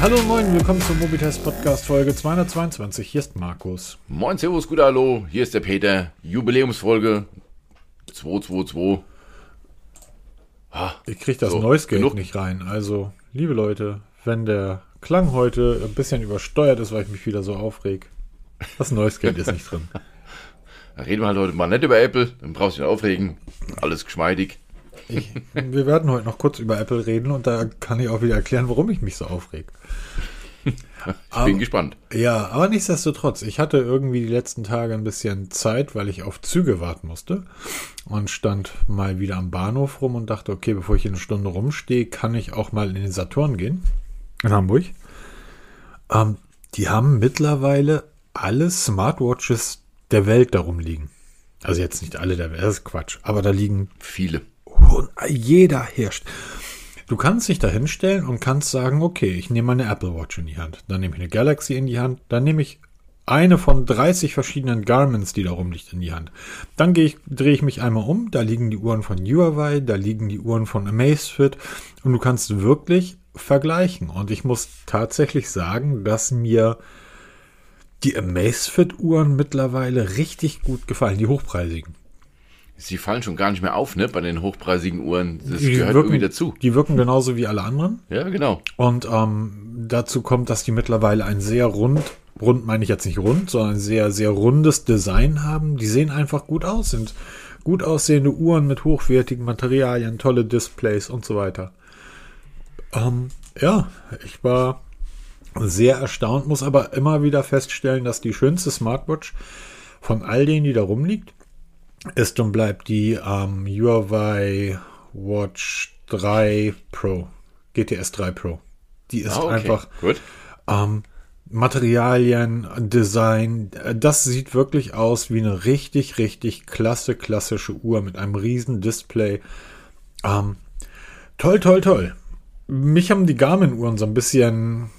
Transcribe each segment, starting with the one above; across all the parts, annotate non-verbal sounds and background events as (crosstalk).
Hallo und moin, willkommen zum Mobitest Podcast Folge 222. Hier ist Markus. Moin, Servus, gut Hallo, hier ist der Peter. Jubiläumsfolge 222. Ah, ich krieg das so, Noise Gate genug. nicht rein. Also, liebe Leute, wenn der Klang heute ein bisschen übersteuert ist, weil ich mich wieder so aufreg, das Noise Gate ist nicht drin. (laughs) Da reden wir halt heute mal nicht über Apple, dann brauchst du nicht aufregen. Alles geschmeidig. Ich, wir werden heute noch kurz über Apple reden und da kann ich auch wieder erklären, warum ich mich so aufreg. (laughs) Ich Aber- bin gespannt. Ja, aber nichtsdestotrotz, ich hatte irgendwie die letzten Tage ein bisschen Zeit, weil ich auf Züge warten musste und stand mal wieder am Bahnhof rum und dachte, okay, bevor ich hier eine Stunde rumstehe, kann ich auch mal in den Saturn gehen in Hamburg. Ähm, die haben mittlerweile alle Smartwatches der Welt darum liegen. Also jetzt nicht alle der Welt, das ist Quatsch, aber da liegen Viele. Jeder herrscht. Du kannst dich da hinstellen und kannst sagen, okay, ich nehme eine Apple Watch in die Hand, dann nehme ich eine Galaxy in die Hand, dann nehme ich eine von 30 verschiedenen Garments, die da rumliegt, in die Hand. Dann gehe ich, drehe ich mich einmal um, da liegen die Uhren von Huawei, da liegen die Uhren von Amazfit und du kannst wirklich vergleichen. Und ich muss tatsächlich sagen, dass mir die Amazfit-Uhren mittlerweile richtig gut gefallen, die hochpreisigen. Sie fallen schon gar nicht mehr auf, ne, bei den hochpreisigen Uhren. Das Die gehört wirken, irgendwie dazu. Die wirken genauso wie alle anderen. Ja, genau. Und ähm, dazu kommt, dass die mittlerweile ein sehr rund, rund meine ich jetzt nicht rund, sondern ein sehr, sehr rundes Design haben. Die sehen einfach gut aus, sind gut aussehende Uhren mit hochwertigen Materialien, tolle Displays und so weiter. Ähm, ja, ich war sehr erstaunt, muss aber immer wieder feststellen, dass die schönste Smartwatch von all denen, die da rumliegt, ist und bleibt die ähm, Huawei Watch 3 Pro, GTS 3 Pro. Die ist Ah, okay. einfach Gut. ähm, Materialien, Design, äh, das sieht wirklich aus wie eine richtig, richtig klasse, klassische Uhr mit einem riesen Display. Ähm, toll, toll, toll. Mich haben die Garmin-Uhren so ein bisschen.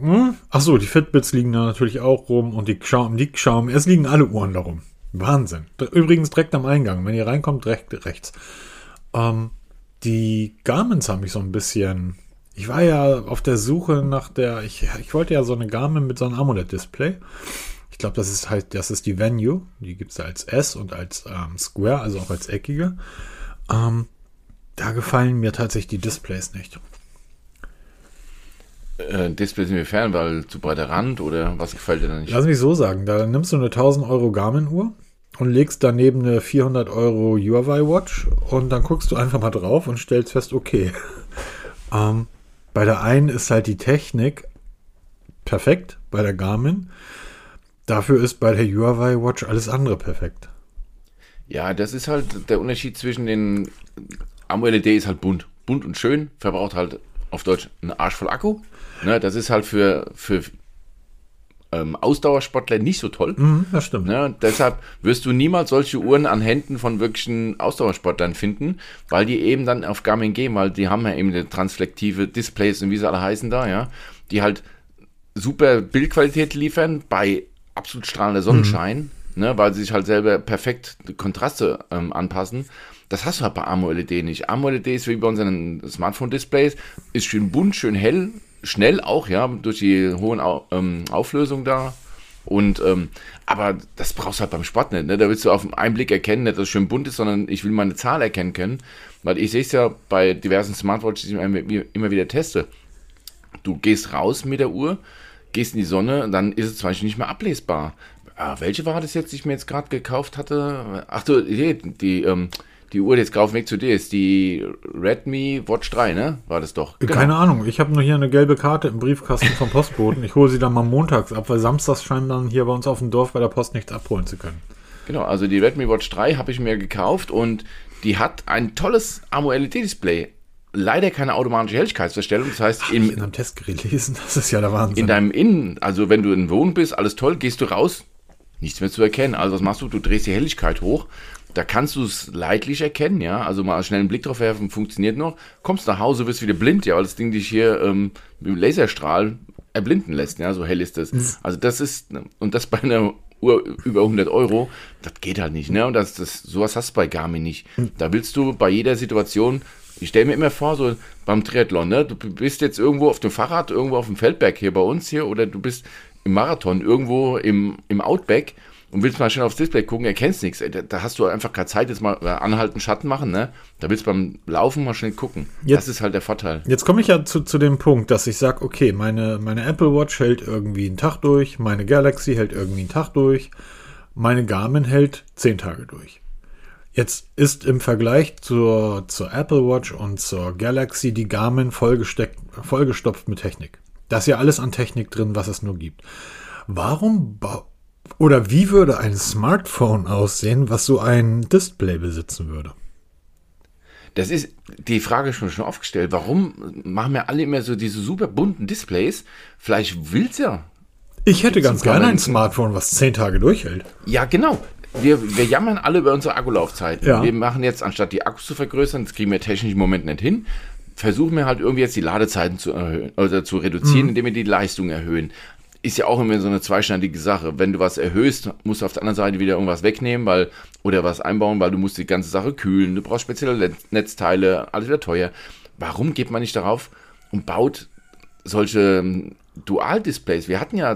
Hm? Ach so, die Fitbits liegen da natürlich auch rum und die Xiaomi, die Xiaomi, es liegen alle Uhren darum. Wahnsinn. Übrigens direkt am Eingang. Wenn ihr reinkommt, direkt rechts. Ähm, die Garmins haben mich so ein bisschen. Ich war ja auf der Suche nach der. Ich, ich wollte ja so eine Garmin mit so einem AMOLED-Display. Ich glaube, das ist halt, das ist die Venue. Die gibt es als S und als ähm, Square, also auch als eckige. Ähm, da gefallen mir tatsächlich die Displays nicht. Äh, Display sind wir fern, weil zu breiter Rand oder was gefällt dir da nicht? Lass mich so sagen, da nimmst du eine 1000 Euro Garmin-Uhr und legst daneben eine 400 Euro Huawei Watch und dann guckst du einfach mal drauf und stellst fest, okay. (laughs) ähm, bei der einen ist halt die Technik perfekt, bei der Garmin. Dafür ist bei der Huawei Watch alles andere perfekt. Ja, das ist halt der Unterschied zwischen den AMOLED ist halt bunt. Bunt und schön, verbraucht halt auf Deutsch einen Arsch voll Akku. Ne, das ist halt für, für ähm, Ausdauersportler nicht so toll. Mhm, das stimmt. Ne, deshalb wirst du niemals solche Uhren an Händen von wirklichen Ausdauersportlern finden, weil die eben dann auf Garmin gehen, weil die haben ja eben die transflektive Displays und wie sie alle heißen da, ja, die halt super Bildqualität liefern bei absolut strahlender Sonnenschein, ne, weil sie sich halt selber perfekt Kontraste ähm, anpassen. Das hast du halt bei AMOLED nicht. AMOLED ist wie bei unseren Smartphone-Displays, ist schön bunt, schön hell, schnell auch, ja, durch die hohen Au ähm, Auflösung da. Und ähm, aber das brauchst du halt beim Sport nicht. Ne? Da willst du auf den Einblick erkennen, nicht, dass es schön bunt ist, sondern ich will meine Zahl erkennen können. Weil ich sehe es ja bei diversen Smartwatches, die ich immer- immer wieder teste. Du gehst raus mit der Uhr, gehst in die Sonne, dann ist es zum Beispiel nicht mehr ablesbar. Ah, welche war das jetzt, die ich mir jetzt gerade gekauft hatte? Ach du, die, die, ähm, die Uhr, die jetzt gerade auf dem Weg zu dir ist, die Redmi Watch 3, ne? War das doch. Genau. Keine Ahnung, ich habe nur hier eine gelbe Karte im Briefkasten vom Postboten. Ich hole sie dann mal montags ab, weil samstags scheinen dann hier bei uns auf dem Dorf bei der Post nichts abholen zu können. Genau, also die Redmi Watch 3 habe ich mir gekauft und die hat ein tolles AMOLED-Display. Leider keine automatische Helligkeitsverstellung. Das heißt, In in, einem Testgerät lesen, das ist ja der Wahnsinn. in deinem Innen, also wenn du in Wohnen bist, alles toll, gehst du raus, nichts mehr zu erkennen. Also was machst du? Du drehst die Helligkeit hoch. Da kannst du es leidlich erkennen, ja. Also mal schnell einen Blick drauf werfen, funktioniert noch. Kommst nach Hause, wirst wieder blind, ja, weil das Ding dich hier ähm, mit dem Laserstrahl erblinden lässt, ja. So hell ist das. Also das ist, und das bei einer Uhr über 100 Euro, das geht halt nicht, ne? Und das, das, sowas hast du bei Garmin nicht. Da willst du bei jeder Situation Ich stelle mir immer vor, so beim Triathlon, ne? Du bist jetzt irgendwo auf dem Fahrrad, irgendwo auf dem Feldberg hier bei uns hier, oder du bist im Marathon irgendwo im, im Outback und willst mal schnell aufs Display gucken, erkennst nichts. Da, da hast du einfach keine Zeit, jetzt mal äh, anhalten, Schatten machen, ne? Da willst du beim Laufen mal schnell gucken. Jetzt- das ist halt der Vorteil. Jetzt komme ich ja zu, zu dem Punkt, dass ich sage, okay, meine, meine Apple Watch hält irgendwie einen Tag durch, meine Galaxy hält irgendwie einen Tag durch, meine Garmin hält zehn Tage durch. Jetzt ist im Vergleich zur, zur Apple Watch und zur Galaxy die Garmin vollgesteckt, vollgestopft mit Technik. Da ist ja alles an Technik drin, was es nur gibt. Warum ba- oder wie würde ein Smartphone aussehen, was so ein Display besitzen würde? Das ist die Frage schon schon aufgestellt. Warum machen wir alle immer so diese super bunten Displays? Vielleicht will's ja. Ich hätte ganz gerne ein Smartphone, was zehn Tage durchhält. Ja, genau. Wir, wir jammern alle über unsere Akkulaufzeit. Ja. Wir machen jetzt, anstatt die Akkus zu vergrößern, das kriegen wir technisch im Moment nicht hin, versuchen wir halt irgendwie jetzt die Ladezeiten zu erhöhen oder zu reduzieren, indem wir die Leistung erhöhen. Ist ja auch immer so eine zweischneidige Sache. Wenn du was erhöhst, musst du auf der anderen Seite wieder irgendwas wegnehmen, weil, oder was einbauen, weil du musst die ganze Sache kühlen. Du brauchst spezielle Netzteile, alles wieder teuer. Warum geht man nicht darauf und baut solche ähm, Dual-Displays? Wir hatten ja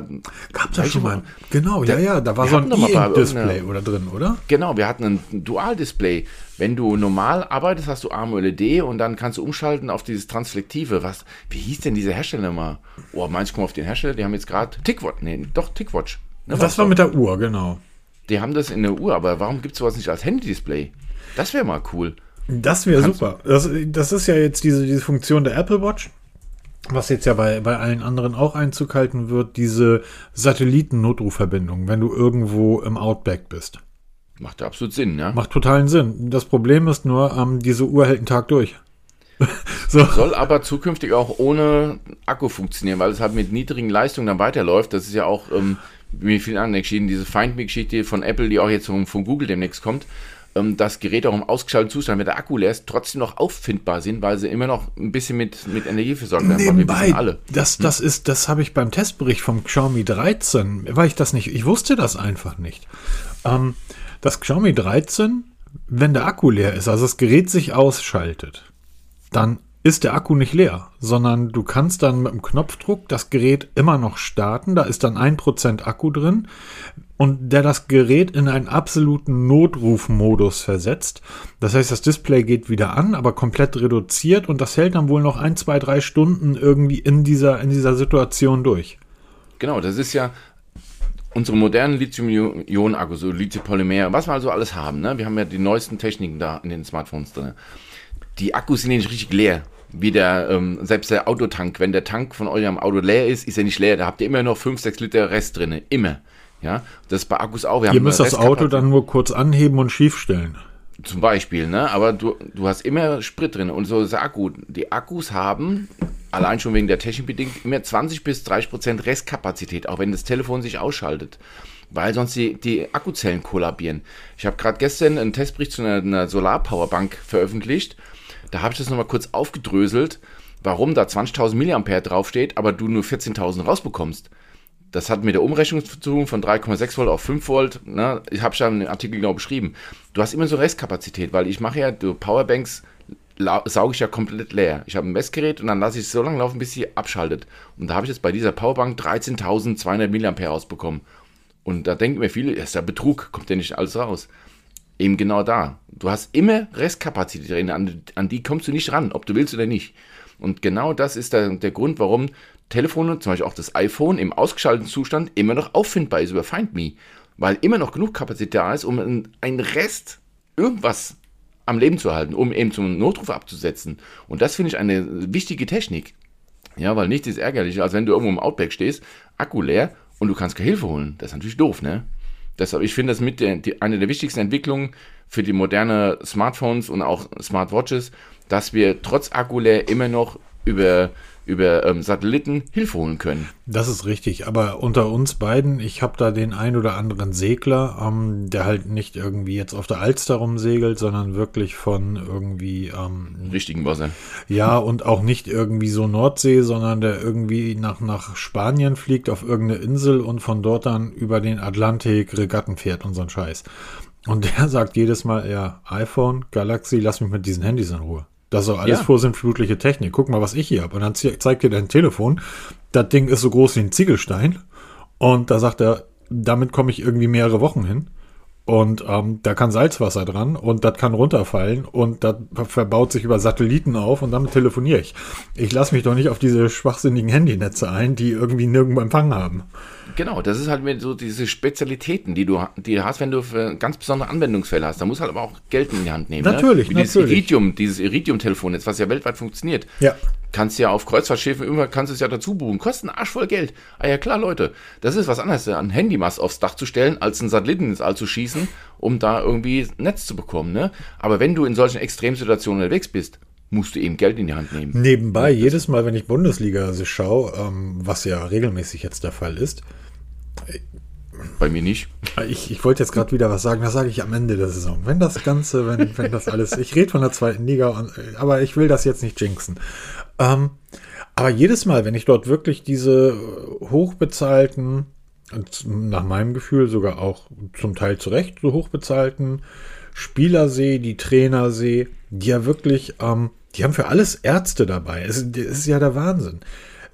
Gab da Welche schon mal. Genau, ja, Der- ja, da war so ein E-Ink-Display irgendeiner- oder drin, oder? Genau, wir hatten ein Dual-Display. Wenn du normal arbeitest, hast du AMOLED und dann kannst du umschalten auf dieses Transflektive. Was, wie hieß denn dieser Hersteller mal? Oh, meinst du, komm auf den Hersteller? Die haben jetzt gerade Tickwatch, nee, doch Tickwatch. Ne, Das war doch. mit der Uhr, genau. Die haben das in der Uhr, aber warum gibt es sowas nicht als Handy-Display? Das wäre mal cool. Das wäre super. Das, das ist ja jetzt diese, diese Funktion der Apple Watch, was jetzt ja bei, bei allen anderen auch Einzug halten wird, diese Satelliten-Notrufverbindung, wenn du irgendwo im Outback bist. Macht absolut Sinn, ja. Macht totalen Sinn. Das Problem ist nur, ähm, diese Uhr hält einen Tag durch. (laughs) so. Soll aber zukünftig auch ohne Akku funktionieren, weil es halt mit niedrigen Leistungen dann weiterläuft. Das ist ja auch, ähm, wie viele andere Geschichten, diese Find Me-Geschichte von Apple, die auch jetzt von, von Google demnächst kommt, ähm, dass Geräte auch im ausgeschalteten Zustand, wenn der Akku leer ist, trotzdem noch auffindbar sind, weil sie immer noch ein bisschen mit, mit Energie versorgt werden. Nebenbei, alle. das, das ist, das habe ich beim Testbericht vom Xiaomi 13, weil ich das nicht, ich wusste das einfach nicht. Ähm, das Xiaomi 13, wenn der Akku leer ist, also das Gerät sich ausschaltet, dann ist der Akku nicht leer, sondern du kannst dann mit dem Knopfdruck das Gerät immer noch starten. Da ist dann 1% Akku drin und der das Gerät in einen absoluten Notrufmodus versetzt. Das heißt, das Display geht wieder an, aber komplett reduziert und das hält dann wohl noch ein, zwei, drei Stunden irgendwie in dieser, in dieser Situation durch. Genau, das ist ja unsere modernen Lithium-Ionen-Akkus, so Lithium-Polymer, was wir also alles haben. Ne? Wir haben ja die neuesten Techniken da in den Smartphones drin. Die Akkus sind ja nicht richtig leer. Wie der, ähm, selbst der Autotank, wenn der Tank von eurem Auto leer ist, ist er nicht leer. Da habt ihr immer noch 5, 6 Liter Rest drin. Immer. Ja, das ist bei Akkus auch. Wir Ihr müsst das Auto dann nur kurz anheben und schief stellen. zum Beispiel, ne? Aber du, du hast immer Sprit drin und so ist der Akku. Die Akkus haben, allein schon wegen der Technik bedingt, immer 20 bis 30 Prozent Restkapazität, auch wenn das Telefon sich ausschaltet. Weil sonst die, die Akkuzellen kollabieren. Ich habe gerade gestern einen Testbericht zu einer, einer Solarpowerbank veröffentlicht. Da habe ich das nochmal kurz aufgedröselt, warum da 20.000 Milliampere draufsteht, aber du nur 14.000 rausbekommst. Das hat mit der Umrechnung zu tun von 3,6 Volt auf 5 Volt. Ne? Ich habe schon im Artikel genau beschrieben. Du hast immer so Restkapazität, weil ich mache ja, Powerbanks sauge ich ja komplett leer. Ich habe ein Messgerät und dann lasse ich es so lange laufen, bis sie abschaltet. Und da habe ich jetzt bei dieser Powerbank 13.200 Milliampere rausbekommen. Und da denken mir viele, ist ja Betrug, kommt ja nicht alles raus. Eben genau da. Du hast immer Restkapazität drin, an, an die kommst du nicht ran, ob du willst oder nicht. Und genau das ist der, der Grund, warum Telefone, zum Beispiel auch das iPhone, im ausgeschalteten Zustand immer noch auffindbar ist über Find Me. Weil immer noch genug Kapazität da ist, um einen Rest irgendwas am Leben zu halten, um eben zum Notruf abzusetzen. Und das finde ich eine wichtige Technik. Ja, weil nichts ist ärgerlicher, als wenn du irgendwo im Outback stehst, Akku leer und du kannst keine Hilfe holen. Das ist natürlich doof, ne? Deshalb, ich finde das mit der, die, eine der wichtigsten Entwicklungen für die moderne Smartphones und auch Smartwatches, dass wir trotz Akku leer immer noch über, über ähm, Satelliten Hilfe holen können. Das ist richtig, aber unter uns beiden, ich habe da den ein oder anderen Segler, ähm, der halt nicht irgendwie jetzt auf der Alster rumsegelt, sondern wirklich von irgendwie, ähm, richtigen Wasser. ja, und auch nicht irgendwie so Nordsee, sondern der irgendwie nach, nach Spanien fliegt auf irgendeine Insel und von dort dann über den Atlantik Regatten fährt und so ein Scheiß. Und der (laughs) sagt jedes Mal, ja, iPhone, Galaxy, lass mich mit diesen Handys in Ruhe. Das ist doch alles Ja. vorsinnflutliche Technik. Guck mal, was ich hier habe. Und dann ze- zeigt dir dein Telefon. Das Ding ist so groß wie ein Ziegelstein. Und da sagt er, damit komme ich irgendwie mehrere Wochen hin. Und ähm, da kann Salzwasser dran und das kann runterfallen und das verbaut sich über Satelliten auf und damit telefoniere ich. Ich lasse mich doch nicht auf diese schwachsinnigen Handynetze ein, die irgendwie nirgendwo Empfang haben. Genau, das ist halt mit so diese Spezialitäten, die du, die du hast, wenn du für ganz besondere Anwendungsfälle hast. Da musst du halt aber auch Geld in die Hand nehmen. Natürlich, ne? Wie dieses natürlich. Iridium, dieses Iridium-Telefon jetzt, was ja weltweit funktioniert. Ja. Kannst ja auf Kreuzfahrtschiffen immer, kannst es ja dazu buchen. Kostet einen Arsch voll Geld. Ah ja klar, Leute. Das ist was anderes, ein Handymast aufs Dach zu stellen, als einen Satelliten ins All zu schießen, um da irgendwie Netz zu bekommen. Ne? Aber wenn du in solchen Extremsituationen unterwegs bist, musst du eben Geld in die Hand nehmen. Nebenbei, jedes Mal, wenn ich Bundesliga schaue, ähm, was ja regelmäßig jetzt der Fall ist, Bei mir nicht. Ich, ich wollte jetzt gerade wieder was sagen, das sage ich am Ende der Saison. Wenn das Ganze, wenn, wenn das alles, ich rede von der zweiten Liga, und, aber ich will das jetzt nicht jinxen. Ähm, aber jedes Mal, wenn ich dort wirklich diese hochbezahlten, und nach meinem Gefühl sogar auch zum Teil zu Recht so hochbezahlten Spieler sehe, die Trainer sehe, die ja wirklich, ähm, die haben für alles Ärzte dabei. Es, es ist ja der Wahnsinn.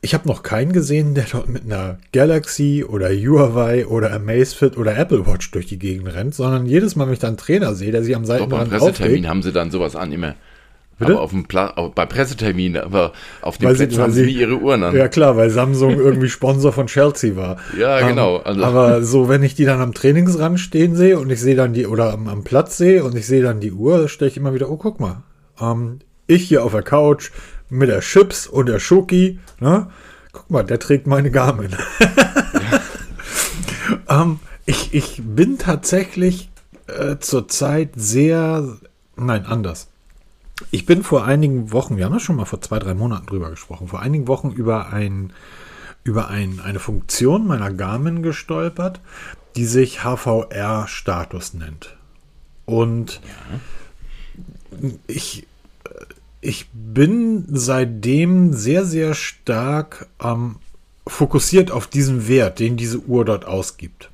Ich habe noch keinen gesehen, der dort mit einer Galaxy oder Huawei oder Amazfit oder Apple Watch durch die Gegend rennt, sondern jedes Mal, wenn ich dann einen Trainer sehe, der sich am Doch, beim Seitenrand Pressetermin aufregt, haben sie dann sowas an, immer. Bitte? Aber auf dem Pla auf, bei Pressetermin, aber auf den Weil Plätzen haben sie nie ihre Uhren an. Ja klar, weil Samsung irgendwie Sponsor von Chelsea war. Ja, Ähm, genau. Also- aber so, wenn ich die dann am Trainingsrand stehen sehe und ich sehe dann die, oder am, am Platz sehe und ich sehe dann die Uhr, stelle ich immer wieder, oh, guck mal. Ähm, ich hier auf der Couch mit der Chips und der Schoki, ne? Guck mal, der trägt meine Garmin. (laughs) ähm, ich, ich bin tatsächlich äh, zurzeit sehr, nein, anders. Ich bin vor einigen Wochen, wir haben ja schon mal vor zwei, drei Monaten drüber gesprochen, vor einigen Wochen über, ein, über ein, eine Funktion meiner Garmin gestolpert, die sich HVR-Status nennt. Und ich, ich bin seitdem sehr, sehr stark ähm, fokussiert auf diesen Wert, den diese Uhr dort ausgibt.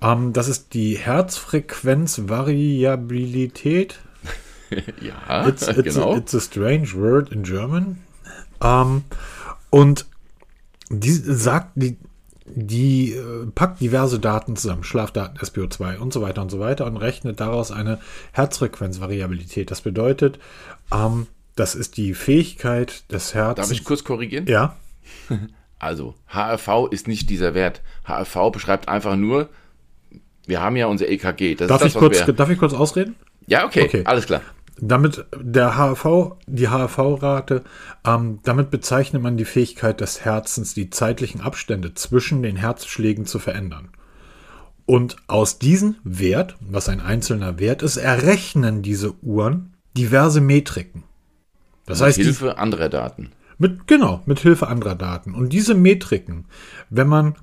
Ähm, das ist die Herzfrequenzvariabilität. (laughs) ja, It's, it's, genau. a, it's a strange word in German. Ähm, und die sagt, die, die äh, packt diverse Daten zusammen, Schlafdaten, SPO2 und so weiter und so weiter und rechnet daraus eine Herzfrequenzvariabilität. Das bedeutet, ähm, das ist die Fähigkeit des Herzens. Darf ich kurz korrigieren? ja, (laughs) Also, HRV ist nicht dieser Wert. HRV beschreibt einfach nur, wir haben ja unser EKG. Das darf, ich das, was kurz, wir, darf ich kurz ausreden? Ja, okay, Okay. alles klar. Damit der HRV, die HRV-Rate, ähm, damit bezeichnet man die Fähigkeit des Herzens, die zeitlichen Abstände zwischen den Herzschlägen zu verändern. Und aus diesem Wert, was ein einzelner Wert ist, errechnen diese Uhren diverse Metriken. Das heißt, Mit die, Hilfe anderer Daten. mit, genau, mit Hilfe anderer Daten. Und diese Metriken, wenn man,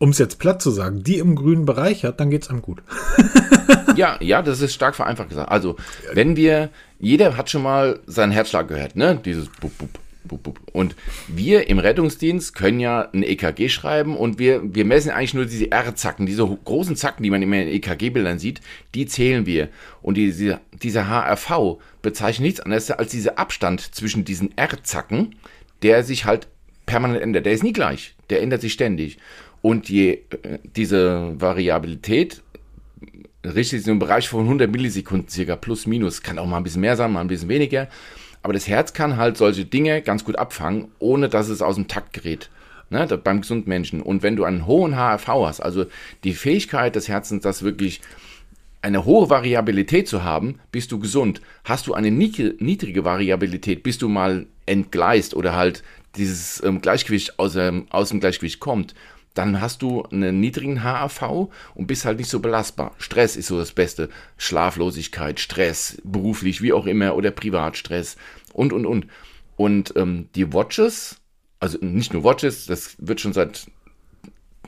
um es jetzt platt zu sagen, die im grünen Bereich hat, dann geht es einem gut. (laughs) (laughs) Ja, ja, das ist stark vereinfacht gesagt. Also, wenn wir, jeder hat schon mal seinen Herzschlag gehört, ne? Dieses Bup, Bup, Bup, Bup. Und wir im Rettungsdienst können ja ein EKG schreiben und wir, wir messen eigentlich nur diese R-Zacken, diese großen Zacken, die man immer in EKG-Bildern sieht, die zählen wir. Und diese, dieser HRV bezeichnet nichts anderes als dieser Abstand zwischen diesen R-Zacken, der sich halt permanent ändert. Der ist nie gleich, der ändert sich ständig. Und je, äh, diese Variabilität richtig in einem Bereich von 100 Millisekunden circa, plus minus. Kann auch mal ein bisschen mehr sein, mal ein bisschen weniger. Aber das Herz kann halt solche Dinge ganz gut abfangen, ohne dass es aus dem Takt gerät. Ne, beim gesunden Menschen. Und wenn du einen hohen HRV hast, also die Fähigkeit des Herzens, das wirklich eine hohe Variabilität zu haben, bist du gesund. Hast du eine niedrige, niedrige Variabilität, bist du mal entgleist oder halt dieses ähm, Gleichgewicht aus, ähm, aus dem Gleichgewicht kommt, dann hast du einen niedrigen HAV und bist halt nicht so belastbar. Stress ist so das Beste. Schlaflosigkeit, Stress, beruflich, wie auch immer, oder Privatstress und, und, und. Und ähm, die Watches, also nicht nur Watches, das wird schon seit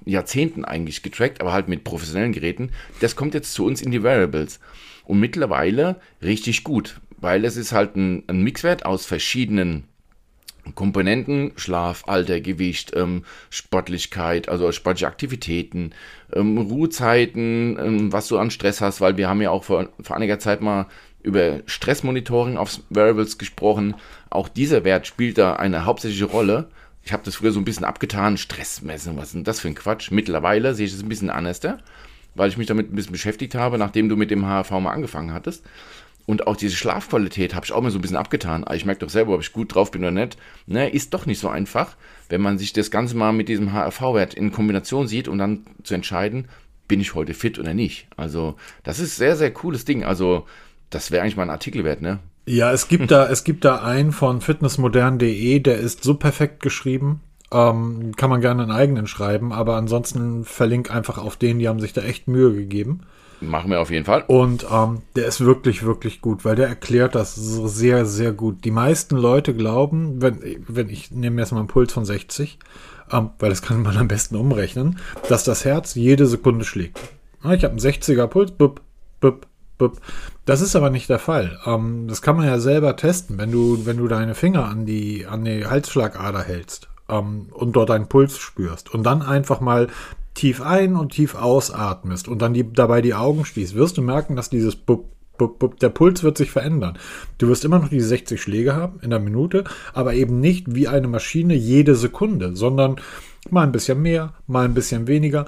Jahrzehnten eigentlich getrackt, aber halt mit professionellen Geräten. Das kommt jetzt zu uns in die Wearables. Und mittlerweile richtig gut, weil es ist halt ein, ein Mixwert aus verschiedenen Komponenten, Schlaf, Alter, Gewicht, ähm, Sportlichkeit, also sportliche Aktivitäten, ähm, Ruhezeiten, ähm, was du an Stress hast, weil wir haben ja auch vor, vor einiger Zeit mal über Stressmonitoring auf Variables gesprochen. Auch dieser Wert spielt da eine hauptsächliche Rolle. Ich habe das früher so ein bisschen abgetan, Stressmessen, was ist denn das für ein Quatsch? Mittlerweile sehe ich es ein bisschen anders, weil ich mich damit ein bisschen beschäftigt habe, nachdem du mit dem HRV mal angefangen hattest. Und auch diese Schlafqualität habe ich auch mal so ein bisschen abgetan. Aber ich merke doch selber, ob ich gut drauf bin oder nicht. Ne, ist doch nicht so einfach, wenn man sich das Ganze mal mit diesem HRV-Wert in Kombination sieht und dann zu entscheiden, bin ich heute fit oder nicht. Also, das ist sehr, sehr cooles Ding. Also, das wäre eigentlich mal ein Artikel wert, ne? Ja, es gibt da, es gibt da einen von fitnessmodern.de, der ist so perfekt geschrieben. Ähm, kann man gerne einen eigenen schreiben, aber ansonsten verlink einfach auf den, die haben sich da echt Mühe gegeben. Machen wir auf jeden Fall. Und ähm, der ist wirklich, wirklich gut, weil der erklärt das so sehr, sehr gut. Die meisten Leute glauben, wenn, wenn ich nehme jetzt mal einen Puls von 60, ähm, weil das kann man am besten umrechnen, dass das Herz jede Sekunde schlägt. Ich habe einen 60er Puls, bup, bup, bup. Das ist aber nicht der Fall. Ähm, das kann man ja selber testen, wenn du, wenn du deine Finger an die, an die Halsschlagader hältst ähm, und dort deinen Puls spürst und dann einfach mal tief ein und tief ausatmest und dann die, dabei die Augen schließt, wirst du merken, dass dieses Bup, Bup, Bup, der Puls wird sich verändern. Du wirst immer noch diese 60 Schläge haben in der Minute, aber eben nicht wie eine Maschine jede Sekunde, sondern mal ein bisschen mehr, mal ein bisschen weniger.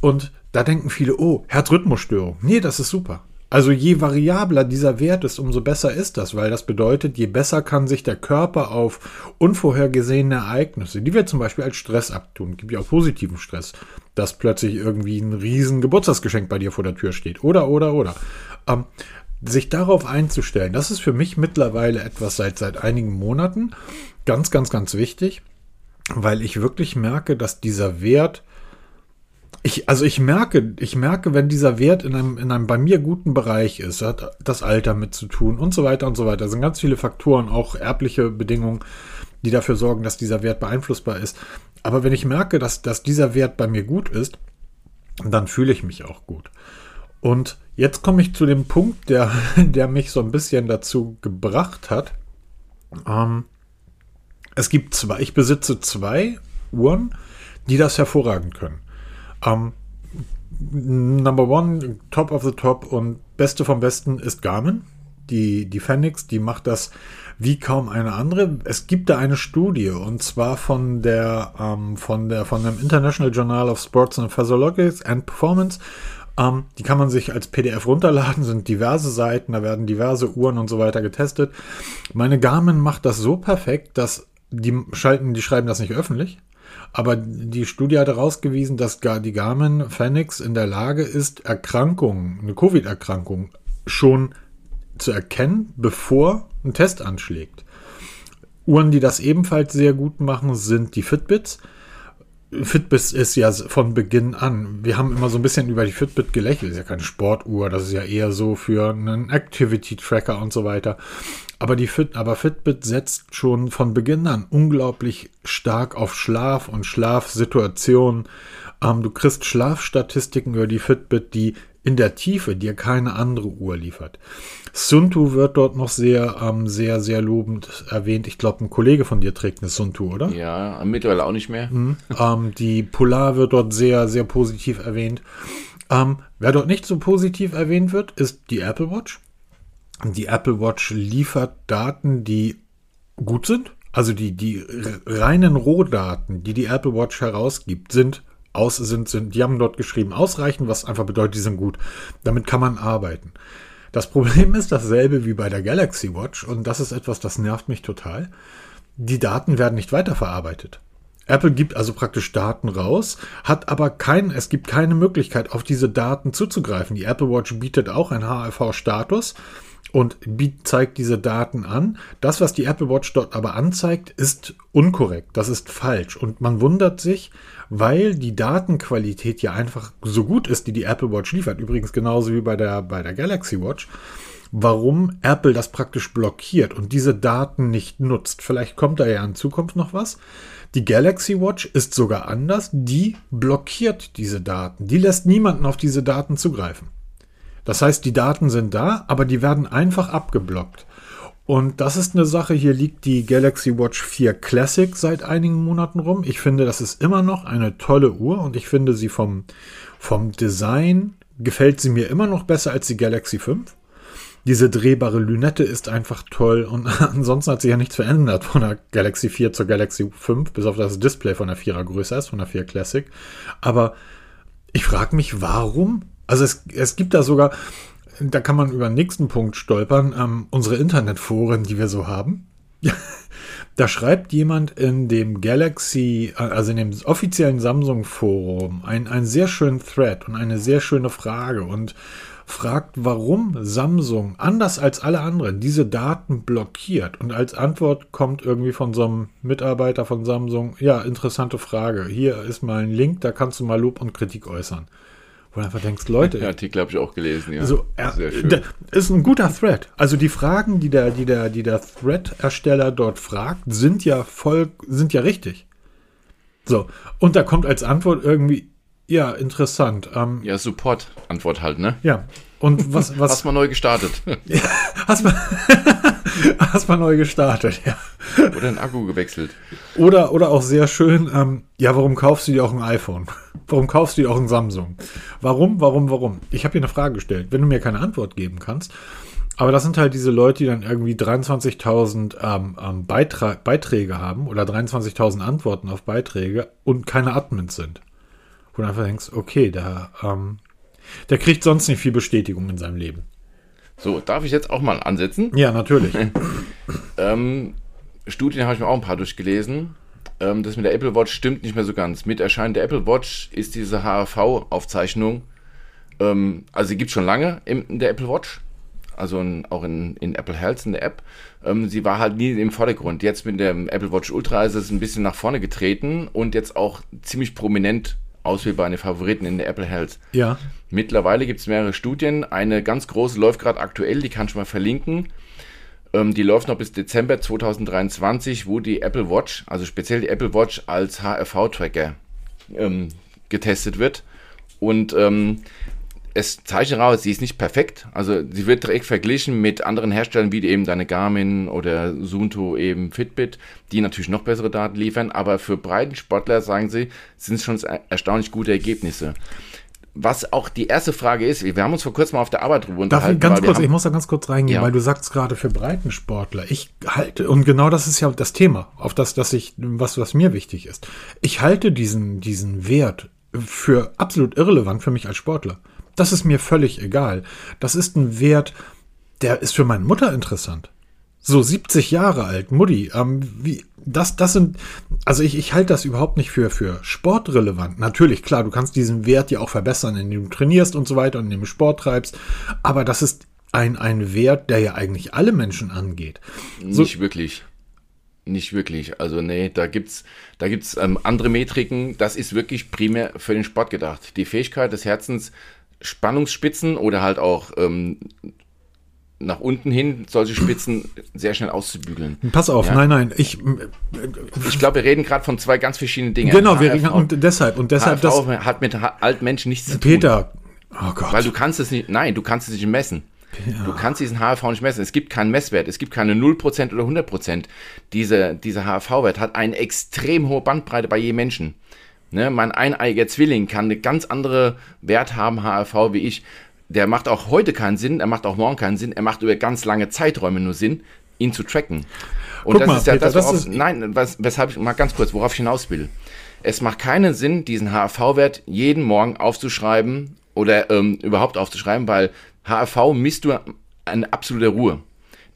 Und da denken viele, oh, Herzrhythmusstörung. Nee, das ist super. Also je variabler dieser Wert ist, umso besser ist das, weil das bedeutet, je besser kann sich der Körper auf unvorhergesehene Ereignisse, die wir zum Beispiel als Stress abtun, gibt ja auch positiven Stress, dass plötzlich irgendwie ein riesen Geburtstagsgeschenk bei dir vor der Tür steht oder oder oder. Ähm, sich darauf einzustellen, das ist für mich mittlerweile etwas seit seit einigen Monaten ganz ganz ganz wichtig, weil ich wirklich merke, dass dieser Wert ich, also ich merke, ich merke, wenn dieser Wert in einem, in einem bei mir guten Bereich ist, hat das Alter mit zu tun und so weiter und so weiter. Das sind ganz viele Faktoren, auch erbliche Bedingungen, die dafür sorgen, dass dieser Wert beeinflussbar ist. Aber wenn ich merke, dass, dass dieser Wert bei mir gut ist, dann fühle ich mich auch gut. Und jetzt komme ich zu dem Punkt, der, (laughs) der mich so ein bisschen dazu gebracht hat. Ähm, es gibt zwei, ich besitze zwei Uhren, die das hervorragend können. Um, Number One, Top of the Top und Beste vom Besten ist Garmin. Die, die Fenix, die macht das wie kaum eine andere. Es gibt da eine Studie und zwar von der, ähm, von der, von dem International Journal of Sports and Physiology and Performance. Ähm, die kann man sich als PDF runterladen, sind diverse Seiten, da werden diverse Uhren und so weiter getestet. Meine Garmin macht das so perfekt, dass die schalten, die schreiben das nicht öffentlich, aber die Studie hat herausgewiesen, dass die Garmin Phoenix in der Lage ist, Erkrankungen, eine Covid-Erkrankung schon zu erkennen, bevor ein Test anschlägt. Uhren, die das ebenfalls sehr gut machen, sind die Fitbits. Fitbit ist ja von Beginn an. Wir haben immer so ein bisschen über die Fitbit gelächelt. Das ist ja keine Sportuhr, das ist ja eher so für einen Activity Tracker und so weiter. Aber die Fit, aber Fitbit setzt schon von Beginn an unglaublich stark auf Schlaf und Schlafsituationen. Ähm, du kriegst Schlafstatistiken über die Fitbit, die in der Tiefe dir keine andere Uhr liefert. Suntu wird dort noch sehr, ähm, sehr, sehr lobend erwähnt. Ich glaube, ein Kollege von dir trägt eine Suntu, oder? Ja, mittlerweile auch nicht mehr. Mhm. ähm, die Polar wird dort sehr, sehr positiv erwähnt. Ähm, wer dort nicht so positiv erwähnt wird, ist die Apple Watch. Die Apple Watch liefert Daten, die gut sind. Also die, die reinen Rohdaten, die die Apple Watch herausgibt, sind aus, sind, sind, die haben dort geschrieben, ausreichend, was einfach bedeutet, die sind gut. Damit kann man arbeiten. Das Problem ist dasselbe wie bei der Galaxy Watch und das ist etwas, das nervt mich total. Die Daten werden nicht weiterverarbeitet. Apple gibt also praktisch Daten raus, hat aber kein, es gibt keine Möglichkeit, auf diese Daten zuzugreifen. Die Apple Watch bietet auch einen HRV-Status und zeigt diese Daten an. Das, was die Apple Watch dort aber anzeigt, ist unkorrekt. Das ist falsch. Und man wundert sich, weil die Datenqualität ja einfach so gut ist, die die Apple Watch liefert. Übrigens genauso wie bei der, bei der Galaxy Watch. Warum Apple das praktisch blockiert und diese Daten nicht nutzt. Vielleicht kommt da ja in Zukunft noch was. Die Galaxy Watch ist sogar anders. Die blockiert diese Daten. Die lässt niemanden auf diese Daten zugreifen. Das heißt, die Daten sind da, aber die werden einfach abgeblockt. Und das ist eine Sache, hier liegt die Galaxy Watch 4 Classic seit einigen Monaten rum. Ich finde, das ist immer noch eine tolle Uhr und ich finde sie vom, vom Design gefällt sie mir immer noch besser als die Galaxy 5. Diese drehbare Lünette ist einfach toll und (laughs) ansonsten hat sich ja nichts verändert von der Galaxy 4 zur Galaxy 5, bis auf das Display von der 4er größer ist, von der 4 Classic. Aber ich frage mich, warum? Also es, es gibt da sogar, da kann man über den nächsten Punkt stolpern, ähm, unsere Internetforen, die wir so haben. (laughs) da schreibt jemand in dem Galaxy, äh, also in dem offiziellen Samsung-Forum, einen, einen sehr schönen Thread und eine sehr schöne Frage und fragt, warum Samsung anders als alle anderen diese Daten blockiert. Und als Antwort kommt irgendwie von so einem Mitarbeiter von Samsung, ja, interessante Frage. Hier ist mal ein Link, da kannst du mal Lob und Kritik äußern. Wo du einfach denkst, Leute. Ja, Artikel habe ich auch gelesen, ja. So, er, Sehr schön. ist ein guter Thread. Also die Fragen, die der, die der, die der Thread-Ersteller dort fragt, sind ja voll, sind ja richtig. So. Und da kommt als Antwort irgendwie, ja, interessant. Ähm, ja, Support-Antwort halt, ne? Ja. Und was, (laughs) was. Hast mal neu gestartet. (laughs) ja, hast mal, (laughs) (laughs) hast mal neu gestartet, ja. Oder ein Akku gewechselt. Oder, oder auch sehr schön, ähm, ja, warum kaufst du dir auch ein iPhone? (laughs) Warum kaufst du dir auch ein Samsung? Warum, warum, warum? Ich habe hier eine Frage gestellt. Wenn du mir keine Antwort geben kannst, aber das sind halt diese Leute, die dann irgendwie 23.000 ähm, ähm, Beiträge haben oder 23.000 Antworten auf Beiträge und keine Admins sind wo du einfach denkst, okay, der, ähm, der kriegt sonst nicht viel Bestätigung in seinem Leben. So, darf ich jetzt auch mal ansetzen? Ja, natürlich. (laughs) ähm, Studien habe ich mir auch ein paar durchgelesen. Ähm, das mit der Apple Watch stimmt nicht mehr so ganz. Mit Erscheinen der Apple Watch ist diese HRV-Aufzeichnung, ähm, also sie gibt es schon lange in, in, der Apple Watch, also in, auch in, in, Apple Health in der App. Ähm, sie war halt nie im Vordergrund. Jetzt mit der Apple Watch Ultra ist es ein bisschen nach vorne getreten und jetzt auch ziemlich prominent auswählbare Favoriten in der Apple Health. Ja. Mittlerweile gibt es mehrere Studien. Eine ganz große läuft gerade aktuell, die kann ich mal verlinken. Ähm, die läuft noch bis Dezember 2023, wo die Apple Watch, also speziell die Apple Watch als HRV-Tracker ähm, getestet wird. Und ähm, es zeichnet raus, sie ist nicht perfekt. Also sie wird direkt verglichen mit anderen Herstellern wie eben deine Garmin oder Sunto eben Fitbit, die natürlich noch bessere Daten liefern. Aber für Breitensportler, sagen sie, sind es schon erstaunlich gute Ergebnisse. Was auch die erste Frage ist, wir haben uns vor kurzem mal auf der Arbeit drüber unterhalten. Darf ich ganz kurz, ich muss da ganz kurz reingehen, ja. weil du sagst gerade für Breitensportler. Ich halte, und genau das ist ja das Thema, auf das, das ich, was, was mir wichtig ist. Ich halte diesen, diesen Wert für absolut irrelevant für mich als Sportler. Das ist mir völlig egal. Das ist ein Wert, der ist für meine Mutter interessant. So 70 Jahre alt, Mutti. Ähm, wie, das, das sind, also ich, ich halte das überhaupt nicht für, für sportrelevant. Natürlich, klar, du kannst diesen Wert ja auch verbessern, indem du trainierst und so weiter und indem du Sport treibst. Aber das ist ein, ein Wert, der ja eigentlich alle Menschen angeht. So, nicht wirklich. Nicht wirklich. Also nee, da gibt's, da gibt's ähm, andere Metriken. Das ist wirklich primär für den Sport gedacht. Die Fähigkeit des Herzens Spannungsspitzen oder halt auch ähm, nach unten hin solche Spitzen sehr schnell auszubügeln. Pass auf, ja? nein, nein, ich. Ich glaube, wir reden gerade von zwei ganz verschiedenen Dingen. Genau, wir reden und deshalb und deshalb HFV das hat mit alten Menschen nichts zu tun. Peter, oh Gott. Weil du kannst es nicht, nein, du kannst es nicht messen. Ja. Du kannst diesen HRV nicht messen. Es gibt keinen Messwert. Es gibt keine 0% oder 100%. Diese, dieser HRV-Wert hat eine extrem hohe Bandbreite bei jedem Menschen. Ne, mein eineiiger Zwilling kann eine ganz andere Wert haben, HRV, wie ich. Der macht auch heute keinen Sinn, er macht auch morgen keinen Sinn, er macht über ganz lange Zeiträume nur Sinn, ihn zu tracken. Und Guck das mal, ist ja Peter, das, worauf, das ist nein, was, weshalb ich mal ganz kurz, worauf ich hinaus will. Es macht keinen Sinn, diesen HRV-Wert jeden Morgen aufzuschreiben oder ähm, überhaupt aufzuschreiben, weil HRV misst du eine absolute Ruhe.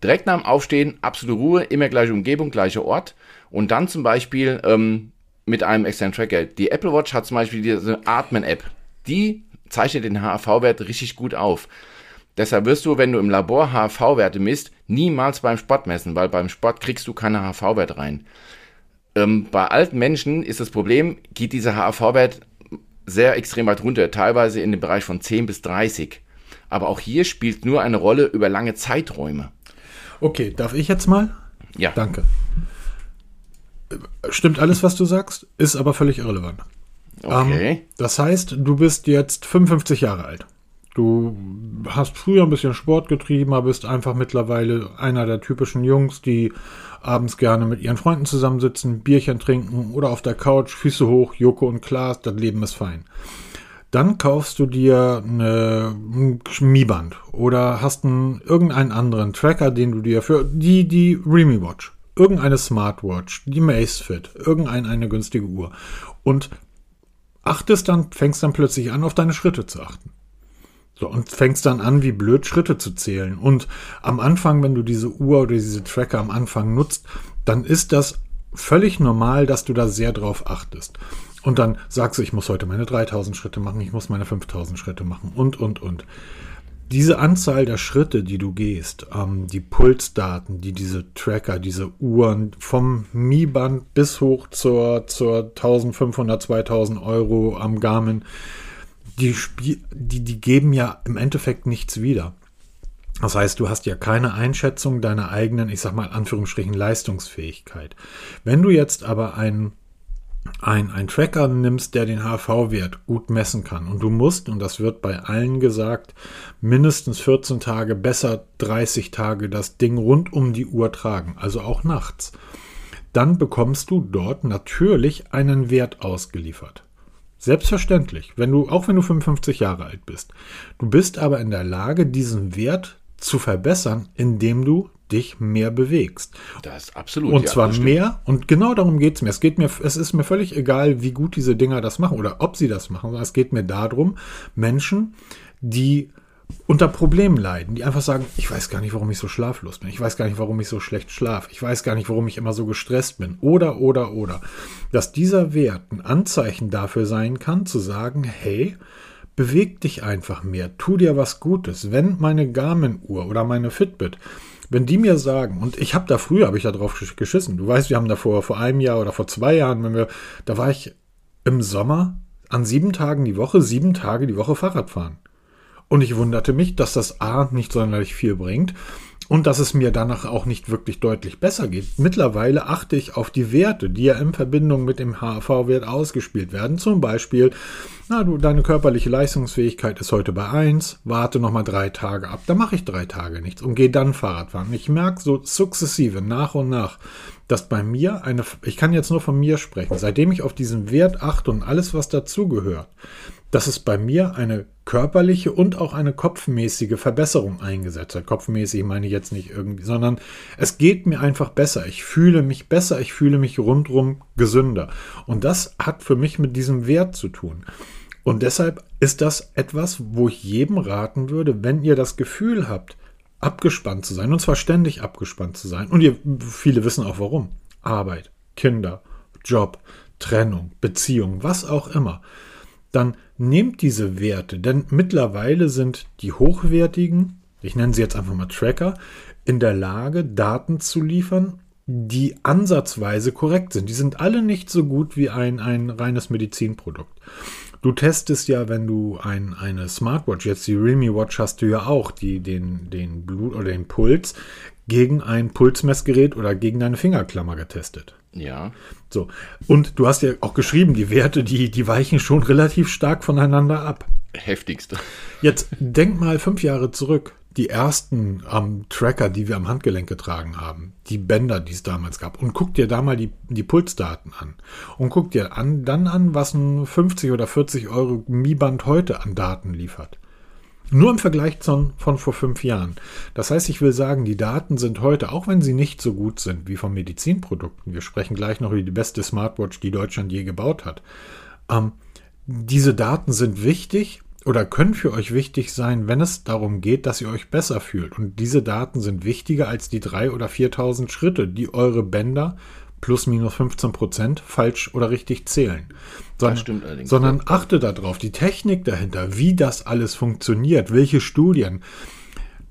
Direkt nach dem Aufstehen, absolute Ruhe, immer gleiche Umgebung, gleicher Ort. Und dann zum Beispiel ähm, mit einem externen Tracker. Die Apple Watch hat zum Beispiel diese Atmen-App. Die zeichnet den HRV-Wert richtig gut auf. Deshalb wirst du, wenn du im Labor HRV-Werte misst, niemals beim Sport messen, weil beim Sport kriegst du keine HRV-Wert rein. Ähm, bei alten Menschen ist das Problem, geht dieser HRV-Wert sehr extrem weit runter, teilweise in dem Bereich von 10 bis 30. Aber auch hier spielt nur eine Rolle über lange Zeiträume. Okay, darf ich jetzt mal? Ja. Danke. Stimmt alles, was du sagst, ist aber völlig irrelevant. Okay. Ähm, das heißt, du bist jetzt 55 Jahre alt. Du hast früher ein bisschen Sport getrieben, aber bist einfach mittlerweile einer der typischen Jungs, die abends gerne mit ihren Freunden zusammensitzen, Bierchen trinken oder auf der Couch, Füße hoch, Joko und Klaas, das Leben ist fein. Dann kaufst du dir eine, ein Mi-Band oder hast einen, irgendeinen anderen Tracker, den du dir für die, die Remy Watch, irgendeine Smartwatch, die Macefit, irgendeine günstige Uhr und achtest dann, fängst dann plötzlich an, auf deine Schritte zu achten. So, und fängst dann an, wie blöd Schritte zu zählen. Und am Anfang, wenn du diese Uhr oder diese Tracker am Anfang nutzt, dann ist das völlig normal, dass du da sehr drauf achtest. Und dann sagst du, ich muss heute meine 3000 Schritte machen, ich muss meine 5000 Schritte machen und, und, und. Diese Anzahl der Schritte, die du gehst, ähm, die Pulsdaten, die diese Tracker, diese Uhren vom Mi-Band bis hoch zur, zur 1500, 2000 Euro am Garmin, die, die, die geben ja im Endeffekt nichts wieder. Das heißt, du hast ja keine Einschätzung deiner eigenen, ich sag mal, Anführungsstrichen Leistungsfähigkeit. Wenn du jetzt aber einen ein, ein Tracker nimmst, der den HV-Wert gut messen kann und du musst, und das wird bei allen gesagt, mindestens 14 Tage, besser 30 Tage das Ding rund um die Uhr tragen, also auch nachts, dann bekommst du dort natürlich einen Wert ausgeliefert. Selbstverständlich, wenn du, auch wenn du 55 Jahre alt bist. Du bist aber in der Lage, diesen Wert zu verbessern, indem du dich mehr bewegst. Das ist absolut. Und ja, zwar mehr, und genau darum geht es mir. Es geht mir, es ist mir völlig egal, wie gut diese Dinger das machen oder ob sie das machen, es geht mir darum, Menschen, die unter Problemen leiden, die einfach sagen, ich weiß gar nicht, warum ich so schlaflos bin. Ich weiß gar nicht, warum ich so schlecht schlafe. Ich weiß gar nicht, warum ich immer so gestresst bin. Oder, oder, oder. Dass dieser Wert ein Anzeichen dafür sein kann, zu sagen, hey, beweg dich einfach mehr, tu dir was Gutes. Wenn meine Garmin-Uhr oder meine Fitbit, wenn die mir sagen, und ich habe da früher, habe ich da drauf geschissen, du weißt, wir haben da vor, vor einem Jahr oder vor zwei Jahren, wenn wir, da war ich im Sommer an sieben Tagen die Woche, sieben Tage die Woche Fahrrad fahren. Und ich wunderte mich, dass das A nicht sonderlich viel bringt und dass es mir danach auch nicht wirklich deutlich besser geht. Mittlerweile achte ich auf die Werte, die ja in Verbindung mit dem HV-Wert ausgespielt werden. Zum Beispiel, na, du, deine körperliche Leistungsfähigkeit ist heute bei 1, warte nochmal drei Tage ab. Da mache ich drei Tage nichts und gehe dann Fahrrad fahren. Ich merke so sukzessive, nach und nach, dass bei mir eine, ich kann jetzt nur von mir sprechen, seitdem ich auf diesen Wert achte und alles, was dazugehört, dass es bei mir eine körperliche und auch eine kopfmäßige Verbesserung eingesetzt hat. Kopfmäßig meine ich jetzt nicht irgendwie, sondern es geht mir einfach besser. Ich fühle mich besser, ich fühle mich rundrum gesünder. Und das hat für mich mit diesem Wert zu tun. Und deshalb ist das etwas, wo ich jedem raten würde, wenn ihr das Gefühl habt, abgespannt zu sein, und zwar ständig abgespannt zu sein, und ihr, viele wissen auch warum. Arbeit, Kinder, Job, Trennung, Beziehung, was auch immer dann nehmt diese Werte, denn mittlerweile sind die hochwertigen, ich nenne sie jetzt einfach mal Tracker, in der Lage, Daten zu liefern, die ansatzweise korrekt sind. Die sind alle nicht so gut wie ein, ein reines Medizinprodukt. Du testest ja, wenn du ein, eine Smartwatch, jetzt die Realme Watch hast du ja auch, die den, den Blut oder den Puls gegen ein Pulsmessgerät oder gegen deine Fingerklammer getestet. Ja. So. Und du hast ja auch geschrieben, die Werte, die, die weichen schon relativ stark voneinander ab. Heftigste. Jetzt denk mal fünf Jahre zurück. Die ersten ähm, Tracker, die wir am Handgelenk getragen haben, die Bänder, die es damals gab, und guck dir da mal die, die Pulsdaten an. Und guck dir an, dann an, was ein 50 oder 40 Euro Mi-Band heute an Daten liefert. Nur im Vergleich von, von vor fünf Jahren. Das heißt, ich will sagen, die Daten sind heute, auch wenn sie nicht so gut sind wie von Medizinprodukten, wir sprechen gleich noch über die beste Smartwatch, die Deutschland je gebaut hat, ähm, diese Daten sind wichtig oder können für euch wichtig sein, wenn es darum geht, dass ihr euch besser fühlt. Und diese Daten sind wichtiger als die drei oder 4.000 Schritte, die eure Bänder plus minus 15 Prozent falsch oder richtig zählen. Sondern, das stimmt allerdings. Sondern achte darauf, die Technik dahinter, wie das alles funktioniert, welche Studien.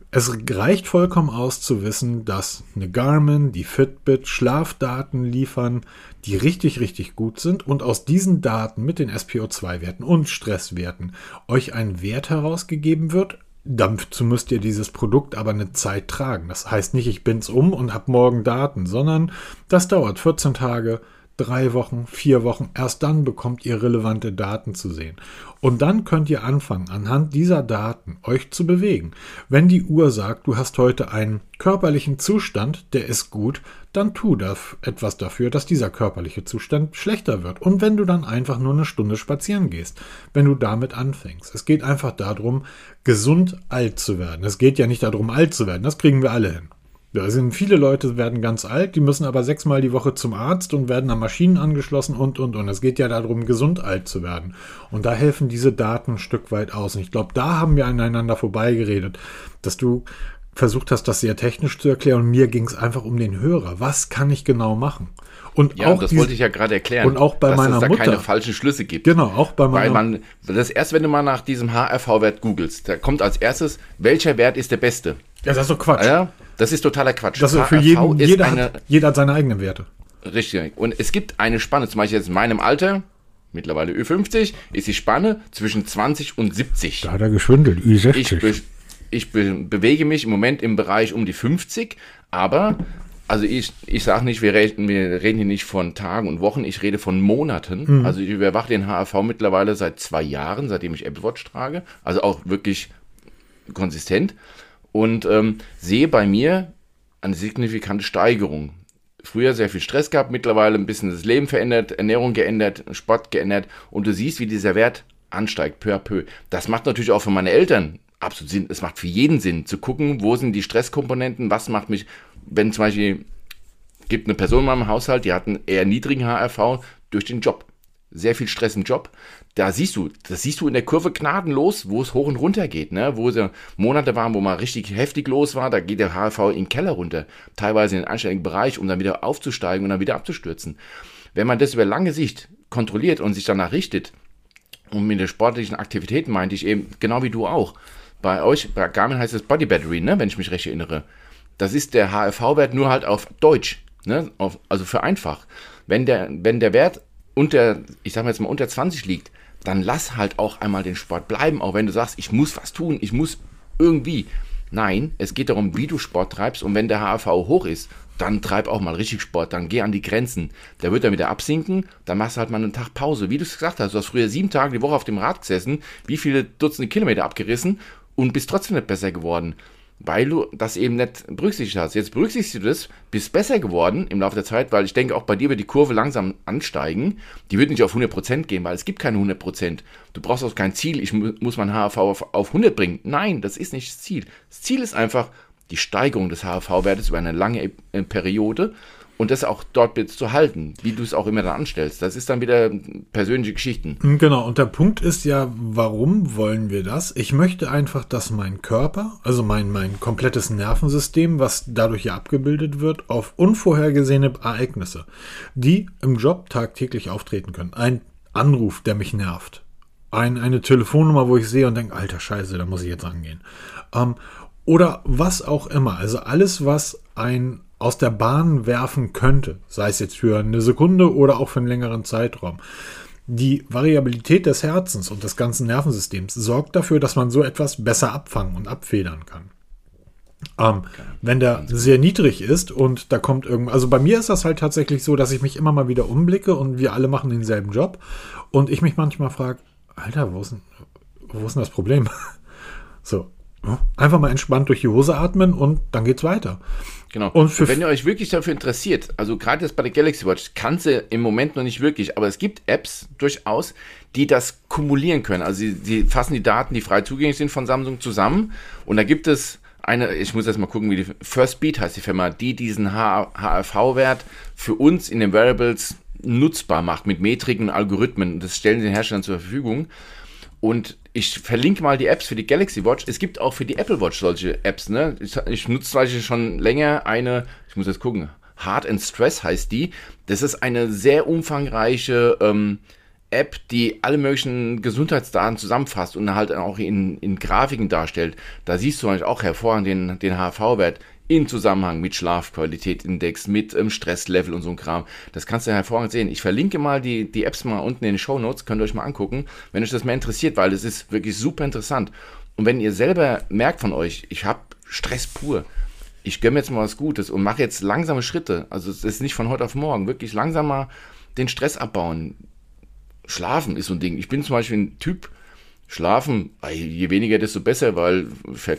Es reicht vollkommen aus zu wissen, dass eine Garmin, die Fitbit Schlafdaten liefern, die richtig, richtig gut sind und aus diesen Daten mit den SPO2-Werten und Stresswerten euch ein Wert herausgegeben wird, Dazu müsst ihr dieses Produkt aber eine Zeit tragen. Das heißt nicht, ich bin's um und habe morgen Daten, sondern das dauert 14 Tage, drei Wochen, vier Wochen. Erst dann bekommt ihr relevante Daten zu sehen. Und dann könnt ihr anfangen, anhand dieser Daten euch zu bewegen. Wenn die Uhr sagt, du hast heute einen körperlichen Zustand, der ist gut, dann tu das etwas dafür, dass dieser körperliche Zustand schlechter wird. Und wenn du dann einfach nur eine Stunde spazieren gehst, wenn du damit anfängst. Es geht einfach darum, gesund alt zu werden. Es geht ja nicht darum, alt zu werden. Das kriegen wir alle hin. Da sind viele Leute werden ganz alt, die müssen aber sechsmal die Woche zum Arzt und werden an Maschinen angeschlossen und und und. Es geht ja darum, gesund alt zu werden. Und da helfen diese Daten ein Stück weit aus. Und ich glaube, da haben wir aneinander vorbeigeredet, dass du versucht hast, das sehr technisch zu erklären. Und mir ging es einfach um den Hörer. Was kann ich genau machen? Und ja, auch das diese, wollte ich ja gerade erklären. Und auch bei dass meiner es da Mutter. keine falschen Schlüsse gibt. Genau, auch bei meiner Weil man, das erst, wenn du mal nach diesem HRV-Wert googelst, da kommt als erstes, welcher Wert ist der beste? Ja, das ist doch Quatsch. Ja, das ist totaler Quatsch. Das ist für jeden, ist jeder, eine, hat, jeder hat seine eigenen Werte. Richtig. Und es gibt eine Spanne, zum Beispiel jetzt in meinem Alter, mittlerweile Ü50, ist die Spanne zwischen 20 und 70. Da hat er geschwindelt, Ü60. Ich, be ich be bewege mich im Moment im Bereich um die 50, aber also ich, ich sage nicht, wir reden, wir reden hier nicht von Tagen und Wochen, ich rede von Monaten. Mhm. Also ich überwache den HRV mittlerweile seit zwei Jahren, seitdem ich Apple Watch trage. Also auch wirklich konsistent. Und ähm, sehe bei mir eine signifikante Steigerung. Früher sehr viel Stress gehabt, mittlerweile ein bisschen das Leben verändert, Ernährung geändert, Sport geändert und du siehst, wie dieser Wert ansteigt, peu à peu. Das macht natürlich auch für meine Eltern absolut Sinn. Es macht für jeden Sinn zu gucken, wo sind die Stresskomponenten, was macht mich wenn zum Beispiel gibt eine Person in meinem Haushalt, die hat einen eher niedrigen HRV durch den Job. Sehr viel Stress im Job. Da siehst du, das siehst du in der Kurve gnadenlos, wo es hoch und runter geht, ne? Wo es Monate waren, wo mal richtig heftig los war, da geht der HRV in den Keller runter. Teilweise in den anständigen Bereich, um dann wieder aufzusteigen und dann wieder abzustürzen. Wenn man das über lange Sicht kontrolliert und sich danach richtet, und mit der sportlichen Aktivität meinte ich eben, genau wie du auch. Bei euch, bei Garmin heißt es Body Battery, ne, wenn ich mich recht erinnere. Das ist der HRV-Wert nur halt auf Deutsch, ne? auf, also für einfach. Wenn der, wenn der Wert unter, ich sag mal jetzt mal unter 20 liegt, dann lass halt auch einmal den Sport bleiben, auch wenn du sagst, ich muss was tun, ich muss irgendwie. Nein, es geht darum, wie du Sport treibst und wenn der HRV hoch ist, dann treib auch mal richtig Sport, dann geh an die Grenzen. Der wird dann wieder absinken, dann machst du halt mal einen Tag Pause. Wie du es gesagt hast, du hast früher sieben Tage die Woche auf dem Rad gesessen, wie viele Dutzende Kilometer abgerissen und bist trotzdem nicht besser geworden weil du das eben nicht berücksichtigt hast. Jetzt berücksichtigst du das, bist besser geworden im Laufe der Zeit, weil ich denke, auch bei dir wird die Kurve langsam ansteigen. Die wird nicht auf 100% gehen, weil es gibt keine 100%. Du brauchst auch kein Ziel, ich muss mein HRV auf, auf 100 bringen. Nein, das ist nicht das Ziel. Das Ziel ist einfach die Steigerung des HRV-Wertes über eine lange äh, Periode und das auch dort zu halten, wie du es auch immer dann anstellst. Das ist dann wieder persönliche Geschichten. Hm, genau, und der Punkt ist ja, warum wollen wir das? Ich möchte einfach, dass mein Körper, also mein, mein komplettes Nervensystem, was dadurch ja abgebildet wird, auf unvorhergesehene Ereignisse, die im Job tagtäglich auftreten können. Ein Anruf, der mich nervt. Ein, eine Telefonnummer, wo ich sehe und denke, alter Scheiße, da muss ich jetzt angehen. Ähm, oder was auch immer. Also alles, was ein aus der Bahn werfen könnte, sei es jetzt für eine Sekunde oder auch für einen längeren Zeitraum. Die Variabilität des Herzens und des ganzen Nervensystems sorgt dafür, dass man so etwas besser abfangen und abfedern kann. Ähm, wenn der sehr niedrig ist und da kommt irgendwas, also bei mir ist das halt tatsächlich so, dass ich mich immer mal wieder umblicke und wir alle machen denselben Job und ich mich manchmal frage, Alter, wo ist denn, wo ist denn das Problem? (laughs) so, einfach mal entspannt durch die Hose atmen und dann geht's weiter. Genau. Und, wenn ihr euch wirklich dafür interessiert, also gerade jetzt bei der Galaxy Watch, kann sie im Moment noch nicht wirklich, aber es gibt Apps durchaus, die das kumulieren können. Also sie, sie fassen die Daten, die frei zugänglich sind von Samsung zusammen und da gibt es eine, ich muss jetzt mal gucken, wie die First Beat heißt die Firma, die diesen HRV-Wert für uns in den Wearables nutzbar macht mit Metriken und Algorithmen. Das stellen sie den Herstellern zur Verfügung. Und ich verlinke mal die Apps für die Galaxy Watch. Es gibt auch für die Apple Watch solche Apps. Ne? Ich, ich nutze zum schon länger eine, ich muss jetzt gucken, Hard and Stress heißt die. Das ist eine sehr umfangreiche ähm, App, die alle möglichen Gesundheitsdaten zusammenfasst und halt auch in, in Grafiken darstellt. Da siehst du eigentlich auch hervorragend den, den HV-Wert in Zusammenhang mit Schlafqualitätsindex, mit ähm, Stresslevel und so ein Kram. Das kannst du hervorragend sehen. Ich verlinke mal die, die Apps mal unten in den Show Notes, könnt ihr euch mal angucken, wenn euch das mehr interessiert, weil es ist wirklich super interessant. Und wenn ihr selber merkt von euch, ich habe Stress pur, ich gönne jetzt mal was Gutes und mache jetzt langsame Schritte, also es ist nicht von heute auf morgen, wirklich langsamer den Stress abbauen. Schlafen ist so ein Ding. Ich bin zum Beispiel ein Typ, Schlafen, je weniger, desto besser, weil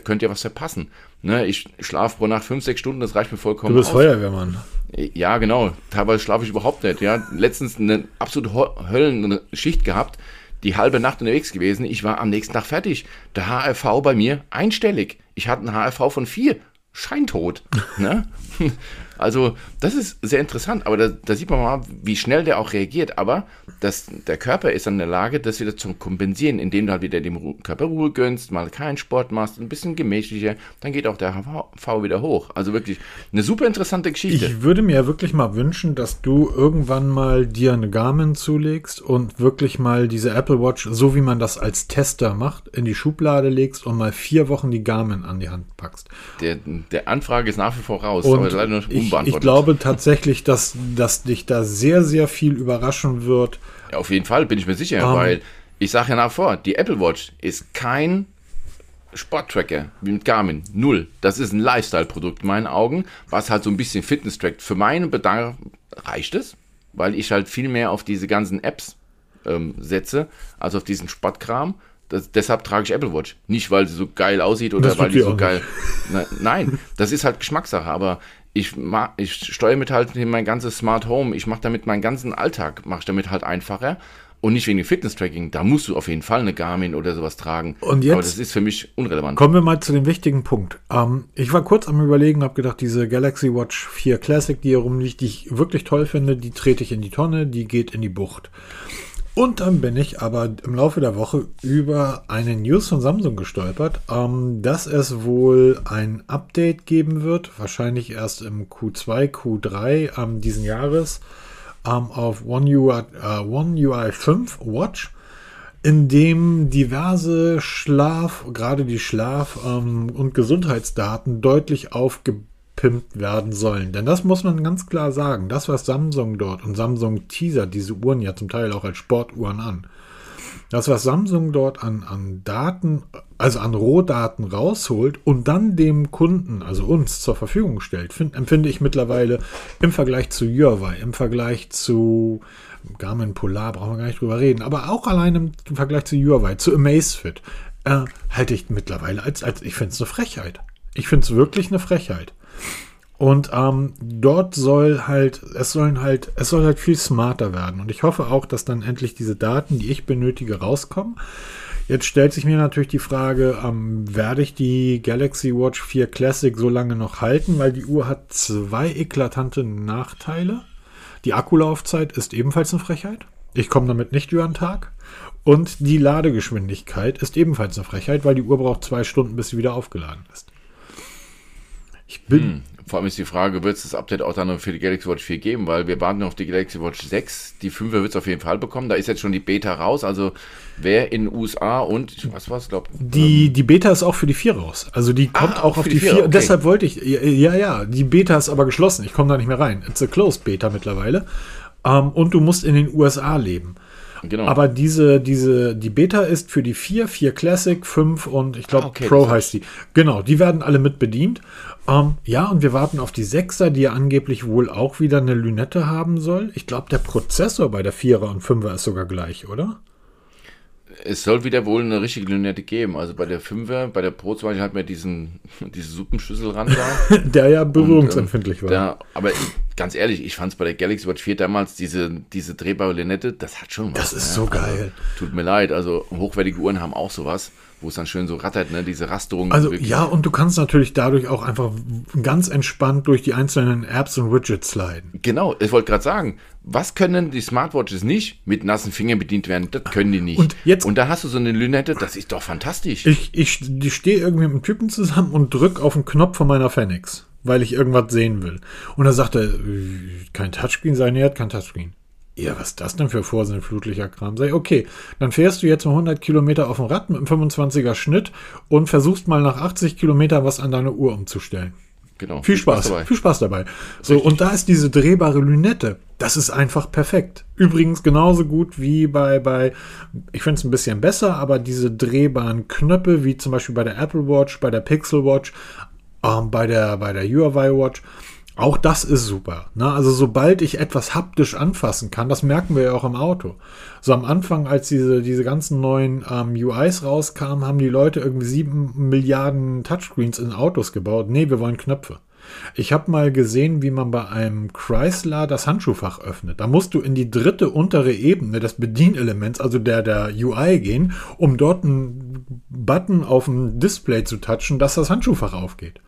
könnt ihr was verpassen. Ne, ich schlafe pro Nacht fünf, sechs Stunden, das reicht mir vollkommen. Du bist aus. Feuerwehrmann. Ja, genau. Teilweise schlafe ich überhaupt nicht. Ja, letztens eine absolute Höllenschicht gehabt, die halbe Nacht unterwegs gewesen. Ich war am nächsten Tag fertig. Der HRV bei mir einstellig. Ich hatte einen HRV von vier. Scheintot. ne? (laughs) Also, das ist sehr interessant, aber da, da, sieht man mal, wie schnell der auch reagiert. Aber das, der Körper ist in der Lage, das wieder zu kompensieren, indem du halt wieder dem Körper Ruhe gönnst, mal keinen Sport machst, ein bisschen gemächlicher, dann geht auch der HV wieder hoch. Also wirklich eine super interessante Geschichte. Ich würde mir wirklich mal wünschen, dass du irgendwann mal dir eine Garmin zulegst und wirklich mal diese Apple Watch, so wie man das als Tester macht, in die Schublade legst und mal vier Wochen die Garmin an die Hand packst. Der, der Anfrage ist nach wie vor raus, und aber leider noch ich, ich glaube tatsächlich, dass, dass dich da sehr, sehr viel überraschen wird. Ja, auf jeden Fall bin ich mir sicher, um, ähm, weil ich sage ja nach vor, die Apple Watch ist kein Sporttracker wie mit Garmin. Null. Das ist ein Lifestyle-Produkt in meinen Augen, was halt so ein bisschen Fitness trackt. Für meinen Bedarf reicht es, weil ich halt viel mehr auf diese ganzen Apps ähm, setze, als auf diesen Sportkram. Das, deshalb trage ich Apple Watch. Nicht, weil sie so geil aussieht oder weil die so geil. Na, (laughs) nein, das ist halt Geschmackssache. Aber ich, ich steuere mit halt mein ganzes Smart Home, ich mache damit meinen ganzen Alltag, mache ich damit halt einfacher. Und nicht wegen dem Fitness-Tracking, da musst du auf jeden Fall eine Garmin oder sowas tragen. Und jetzt Aber das ist für mich unrelevant. Kommen wir mal zu dem wichtigen Punkt. Ähm, ich war kurz am überlegen, habe gedacht, diese Galaxy Watch 4 Classic, die hier rumliegt, die ich wirklich toll finde, die trete ich in die Tonne, die geht in die Bucht. Und dann bin ich aber im Laufe der Woche über eine News von Samsung gestolpert, ähm, dass es wohl ein Update geben wird, wahrscheinlich erst im Q2, Q3 ähm, diesen Jahres, ähm, auf One UI, äh, One UI 5 Watch, in dem diverse Schlaf, gerade die Schlaf- ähm, und Gesundheitsdaten deutlich aufgebaut gepimpt werden sollen. Denn das muss man ganz klar sagen. Das, was Samsung dort und Samsung teasert diese Uhren ja zum Teil auch als Sportuhren an. Das, was Samsung dort an, an Daten, also an Rohdaten rausholt und dann dem Kunden, also uns, zur Verfügung stellt, find, empfinde ich mittlerweile im Vergleich zu Huawei, im Vergleich zu Garmin Polar, brauchen wir gar nicht drüber reden, aber auch allein im Vergleich zu Huawei, zu Amazfit, äh, halte ich mittlerweile als, als ich finde es eine Frechheit. Ich finde es wirklich eine Frechheit. Und ähm, dort soll halt, es sollen halt, es soll halt viel smarter werden. Und ich hoffe auch, dass dann endlich diese Daten, die ich benötige, rauskommen. Jetzt stellt sich mir natürlich die Frage, ähm, werde ich die Galaxy Watch 4 Classic so lange noch halten? Weil die Uhr hat zwei eklatante Nachteile. Die Akkulaufzeit ist ebenfalls eine Frechheit. Ich komme damit nicht über den Tag. Und die Ladegeschwindigkeit ist ebenfalls eine Frechheit, weil die Uhr braucht zwei Stunden, bis sie wieder aufgeladen ist. Ich bin. Hm. Vor allem ist die Frage, wird es das Update auch dann für die Galaxy Watch 4 geben? Weil wir warten auf die Galaxy Watch 6. Die 5er wird es auf jeden Fall bekommen. Da ist jetzt schon die Beta raus. Also wer in den USA und was war es, glaube Die, ähm, die Beta ist auch für die 4 raus. Also die ah, kommt ah, auch auf die 4. 4. Okay. Deshalb wollte ich, ja, ja, die Beta ist aber geschlossen. Ich komme da nicht mehr rein. It's a closed Beta mittlerweile. Ähm, und du musst in den USA leben. Genau. Aber diese, diese, die Beta ist für die 4, 4 Classic, 5 und ich glaube ah, okay, Pro heißt die. Genau, die werden alle mit bedient. Ähm, ja, und wir warten auf die 6er, die ja angeblich wohl auch wieder eine Lünette haben soll. Ich glaube, der Prozessor bei der 4er und 5er ist sogar gleich, oder? Es soll wieder wohl eine richtige Lünette geben. Also bei der 5er, bei der Pro 2 hat man diesen, (laughs) diese Suppenschüsselrand da. (laughs) der ja berührungsempfindlich und, ähm, war. Der, aber ganz ehrlich, ich fand es bei der Galaxy Watch 4 damals, diese, diese drehbare Lünette, das hat schon was. Das ist ne? so geil. Also, tut mir leid, also hochwertige Uhren haben auch sowas wo es dann schön so rattert, ne? diese Rasterung. Also ja, und du kannst natürlich dadurch auch einfach ganz entspannt durch die einzelnen Apps und Widgets sliden. Genau, ich wollte gerade sagen, was können die Smartwatches nicht mit nassen Fingern bedient werden? Das können die nicht. Und, jetzt, und da hast du so eine Lünette, das ist doch fantastisch. Ich, ich, ich stehe irgendwie mit einem Typen zusammen und drücke auf den Knopf von meiner Phoenix, weil ich irgendwas sehen will. Und er sagt er, äh, kein Touchscreen sein, er hat kein Touchscreen ja, was ist das denn für vorsinnflutlicher Kram? Sag ich, okay, dann fährst du jetzt mal 100 Kilometer auf dem Rad mit einem 25er Schnitt und versuchst mal nach 80 Kilometer was an deine Uhr umzustellen. Genau. Viel, Spaß, Spaß viel Spaß dabei. So, Richtig. und da ist diese drehbare Lünette. Das ist einfach perfekt. Übrigens genauso gut wie bei, bei ich finde es ein bisschen besser, aber diese drehbaren Knöpfe, wie zum Beispiel bei der Apple Watch, bei der Pixel Watch, ähm, bei der, bei der Huawei Watch, Auch das ist super. Ne? Also sobald ich etwas haptisch anfassen kann, das merken wir ja auch im Auto. So am Anfang, als diese, diese ganzen neuen ähm, UIs rauskamen, haben die Leute irgendwie sieben Milliarden Touchscreens in Autos gebaut. Nee, wir wollen Knöpfe. Ich habe mal gesehen, wie man bei einem Chrysler das Handschuhfach öffnet. Da musst du in die dritte untere Ebene des Bedienelements, also der der UI gehen, um dort einen Button auf dem Display zu touchen, dass das Handschuhfach aufgeht.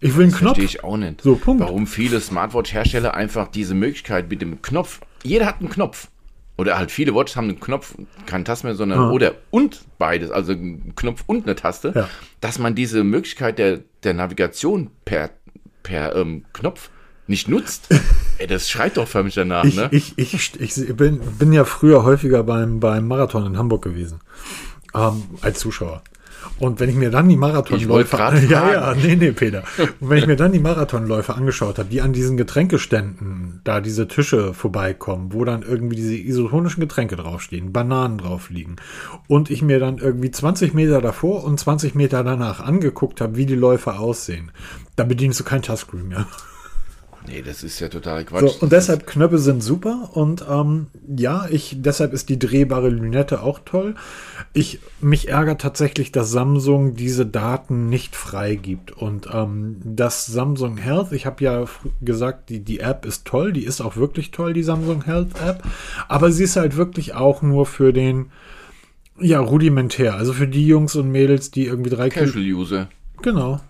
Ich will einen das Knopf. Verstehe ich auch nicht. So, Punkt. Warum viele Smartwatch-Hersteller einfach diese Möglichkeit mit dem Knopf, jeder hat einen Knopf. Oder halt viele Watches haben einen Knopf, keine Taste mehr, sondern ah. oder und beides, also einen Knopf und eine Taste, ja. dass man diese Möglichkeit der, der Navigation per, per ähm, Knopf nicht nutzt. (laughs) Ey, das schreit doch förmlich danach, ich, ne? Ich, ich, ich, bin, bin ja früher häufiger beim, beim Marathon in Hamburg gewesen. Ähm, als Zuschauer. Und wenn ich mir dann die Marathonläufe, (laughs) ja, ja, nee, nee, Peter. (laughs) Und wenn ich mir dann die Marathonläufe angeschaut habe, die an diesen Getränkeständen, da diese Tische vorbeikommen, wo dann irgendwie diese isotonischen Getränke draufstehen, Bananen drauf liegen, und ich mir dann irgendwie 20 Meter davor und 20 Meter danach angeguckt habe, wie die Läufe aussehen, da bedienst du kein Touchscreen mehr. Nee, das ist ja total Quatsch. So, und deshalb Knöpfe sind super und ähm, ja, ich, deshalb ist die drehbare Lünette auch toll. Ich, mich ärgert tatsächlich, dass Samsung diese Daten nicht freigibt und ähm, das Samsung Health, ich habe ja gesagt, die, die App ist toll, die ist auch wirklich toll, die Samsung Health App, aber sie ist halt wirklich auch nur für den, ja, rudimentär, also für die Jungs und Mädels, die irgendwie drei Casual User. Genau.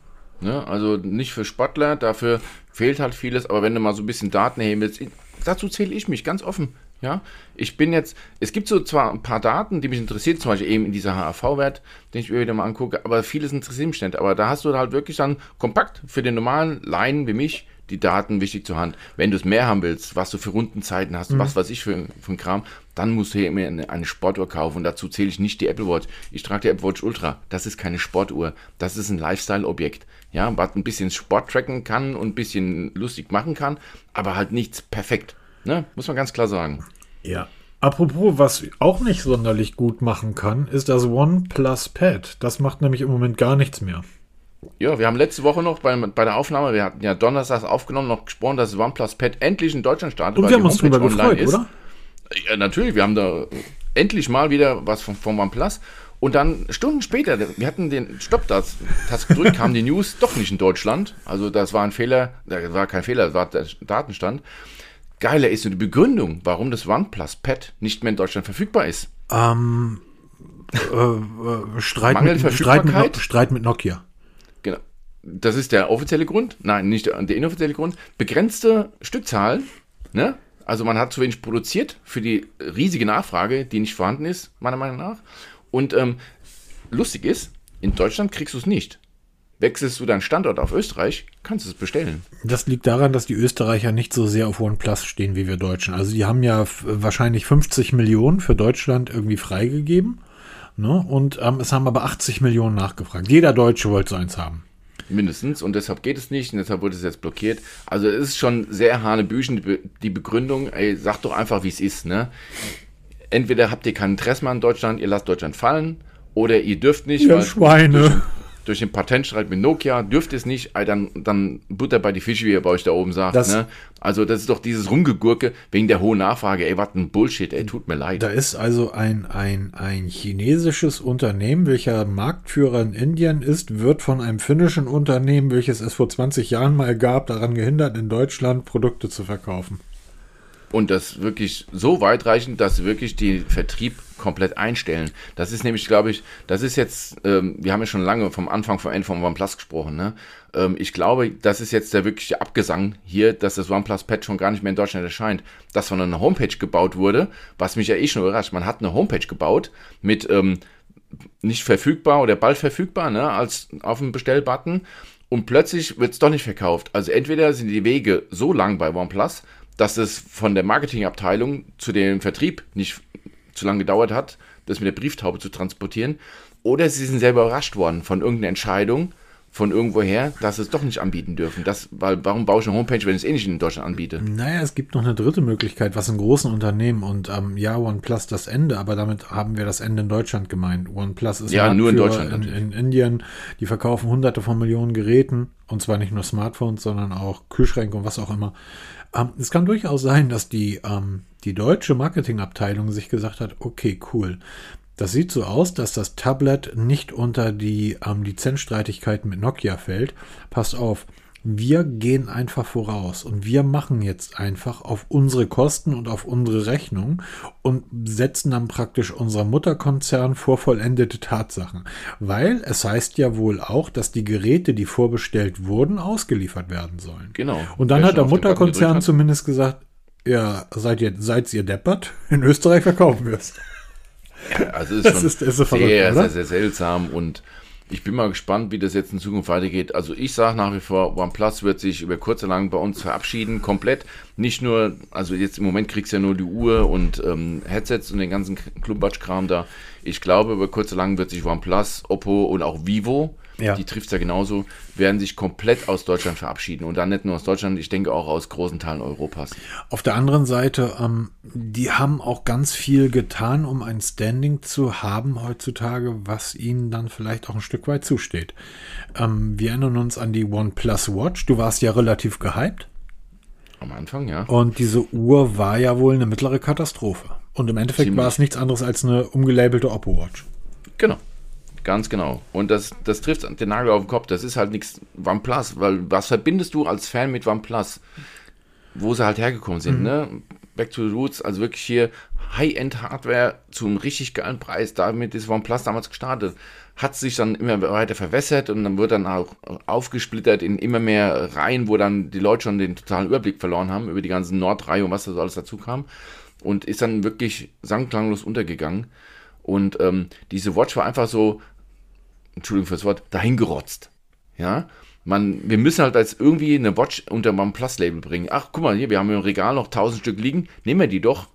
Ne? Also nicht für Sportler, dafür fehlt halt vieles, aber wenn du mal so ein bisschen Daten heben willst, dazu zähle ich mich ganz offen. Ja, ich bin jetzt, es gibt so zwar ein paar Daten, die mich interessieren, zum Beispiel eben in dieser HAV-Wert, den ich mir wieder mal angucke, aber vieles interessiert mich nicht. Aber da hast du halt wirklich dann kompakt für den normalen Laien wie mich die Daten wichtig zur Hand. Wenn du es mehr haben willst, was du für Rundenzeiten hast, mhm. was weiß ich für, für ein Kram, dann musst du hier immer eine, eine Sportuhr kaufen. Und dazu zähle ich nicht die Apple Watch. Ich trage die Apple Watch Ultra. Das ist keine Sportuhr. Das ist ein Lifestyle-Objekt. Ja, was ein bisschen Sport tracken kann und ein bisschen lustig machen kann, aber halt nichts perfekt. Ne? Muss man ganz klar sagen. Ja. Apropos, was auch nicht sonderlich gut machen kann, ist das OnePlus Pad. Das macht nämlich im Moment gar nichts mehr. Ja, wir haben letzte Woche noch bei, bei der Aufnahme, wir hatten ja Donnerstags aufgenommen, noch gesprochen, dass das OnePlus Pad endlich in Deutschland startet. Und wir haben uns drüber gefreut, ist. oder? Ja, natürlich, wir haben da endlich mal wieder was von, von OnePlus. Und dann Stunden später, wir hatten den Stopp-Taste gedrückt, kam die News doch nicht in Deutschland. Also das war ein Fehler, das war kein Fehler, das war der Datenstand. Geiler ist nur die Begründung, warum das OnePlus Pad nicht mehr in Deutschland verfügbar ist. Ähm, äh, äh, Streit, mit, Streit, mit, Streit mit Nokia. Genau. Das ist der offizielle Grund. Nein, nicht der, der inoffizielle Grund. Begrenzte Stückzahl. Ne? Also man hat zu wenig produziert für die riesige Nachfrage, die nicht vorhanden ist, meiner Meinung nach. Und ähm, lustig ist, in Deutschland kriegst du es nicht. Wechselst du deinen Standort auf Österreich, kannst du es bestellen. Das liegt daran, dass die Österreicher nicht so sehr auf OnePlus stehen wie wir Deutschen. Also die haben ja wahrscheinlich 50 Millionen für Deutschland irgendwie freigegeben. Ne? Und ähm, es haben aber 80 Millionen nachgefragt. Jeder Deutsche wollte so eins haben. Mindestens. Und deshalb geht es nicht und deshalb wurde es jetzt blockiert. Also es ist schon sehr hanebüchen, die, die Begründung. Ey, sag doch einfach, wie es ist. Ne? Entweder habt ihr kein Interesse mehr an Deutschland, ihr lasst Deutschland fallen. Oder ihr dürft nicht. Ihr Schweine (laughs) durch den Patentstreit mit Nokia dürft es nicht, dann, dann Butter bei die Fische, wie ihr bei euch da oben sagt. Das, ne? Also das ist doch dieses Rumgegurke wegen der hohen Nachfrage. Ey, was ein Bullshit, ey, tut mir leid. Da ist also ein, ein, ein chinesisches Unternehmen, welcher Marktführer in Indien ist, wird von einem finnischen Unternehmen, welches es vor 20 Jahren mal gab, daran gehindert, in Deutschland Produkte zu verkaufen. Und das wirklich so weitreichend, dass sie wirklich den Vertrieb komplett einstellen. Das ist nämlich, glaube ich, das ist jetzt, ähm, wir haben ja schon lange vom Anfang vom Ende von OnePlus gesprochen, ne? Ähm, ich glaube, das ist jetzt der wirkliche Abgesang hier, dass das OnePlus Pad schon gar nicht mehr in Deutschland erscheint. Dass von einer Homepage gebaut wurde, was mich ja eh schon überrascht. Man hat eine Homepage gebaut mit ähm, nicht verfügbar oder bald verfügbar, ne, als auf dem Bestellbutton. Und plötzlich wird es doch nicht verkauft. Also entweder sind die Wege so lang bei OnePlus, dass es von der Marketingabteilung zu dem Vertrieb nicht zu lange gedauert hat, das mit der Brieftaube zu transportieren. Oder sie sind selber überrascht worden von irgendeiner Entscheidung von irgendwoher, dass sie es doch nicht anbieten dürfen. Das, weil, warum baue ich eine Homepage, wenn ich es eh nicht in Deutschland anbiete? Naja, es gibt noch eine dritte Möglichkeit, was in großen Unternehmen und ähm, ja, OnePlus das Ende, aber damit haben wir das Ende in Deutschland gemeint. OnePlus ist ja nur in Deutschland. In, in Indien, die verkaufen hunderte von Millionen Geräten und zwar nicht nur Smartphones, sondern auch Kühlschränke und was auch immer. Ähm, es kann durchaus sein, dass die, ähm, die deutsche Marketingabteilung sich gesagt hat, okay, cool. Das sieht so aus, dass das Tablet nicht unter die ähm, Lizenzstreitigkeiten mit Nokia fällt. Passt auf, wir gehen einfach voraus und wir machen jetzt einfach auf unsere Kosten und auf unsere Rechnung und setzen dann praktisch unser Mutterkonzern vor vollendete Tatsachen. Weil es heißt ja wohl auch, dass die Geräte, die vorbestellt wurden, ausgeliefert werden sollen. Genau. Und dann hat der Mutterkonzern zumindest gesagt, ja, seid ihr, seid ihr deppert? In Österreich verkaufen wir es. Ja, also ist (laughs) das ist, ist so verrückt, sehr, sehr, sehr seltsam und ich bin mal gespannt, wie das jetzt in Zukunft weitergeht. Also ich sage nach wie vor, OnePlus wird sich über kurz oder lang bei uns verabschieden, komplett. Nicht nur, also jetzt im Moment kriegst du ja nur die Uhr und ähm, Headsets und den ganzen Klumbatsch-Kram da. Ich glaube, über kurz oder lang wird sich OnePlus, Oppo und auch Vivo ja. die trifft es ja genauso, werden sich komplett aus Deutschland verabschieden. Und dann nicht nur aus Deutschland, ich denke auch aus großen Teilen Europas. Auf der anderen Seite, ähm, die haben auch ganz viel getan, um ein Standing zu haben heutzutage, was ihnen dann vielleicht auch ein Stück weit zusteht. Ähm, wir erinnern uns an die OnePlus Watch. Du warst ja relativ gehypt. Am Anfang, ja. Und diese Uhr war ja wohl eine mittlere Katastrophe. Und im Endeffekt Ziemlich. war es nichts anderes als eine umgelabelte Oppo Watch. Genau. Ganz genau. Und das, das trifft den Nagel auf den Kopf. Das ist halt nichts OnePlus, weil was verbindest du als Fan mit OnePlus? Wo sie halt hergekommen sind, mhm. ne? Back to the Roots, also wirklich hier High-End-Hardware zu einem richtig geilen Preis. Damit ist OnePlus damals gestartet. Hat sich dann immer weiter verwässert und dann wird dann auch aufgesplittert in immer mehr Reihen, wo dann die Leute schon den totalen Überblick verloren haben über die ganzen Nordreihe und was da so alles dazu kam. Und ist dann wirklich sangklanglos untergegangen. Und ähm, diese Watch war einfach so, Entschuldigung fürs Wort, dahingerotzt. Ja, man, wir müssen halt als irgendwie eine Watch unter meinem Plus-Label bringen. Ach, guck mal hier, wir haben im Regal noch 1000 Stück liegen, nehmen wir die doch,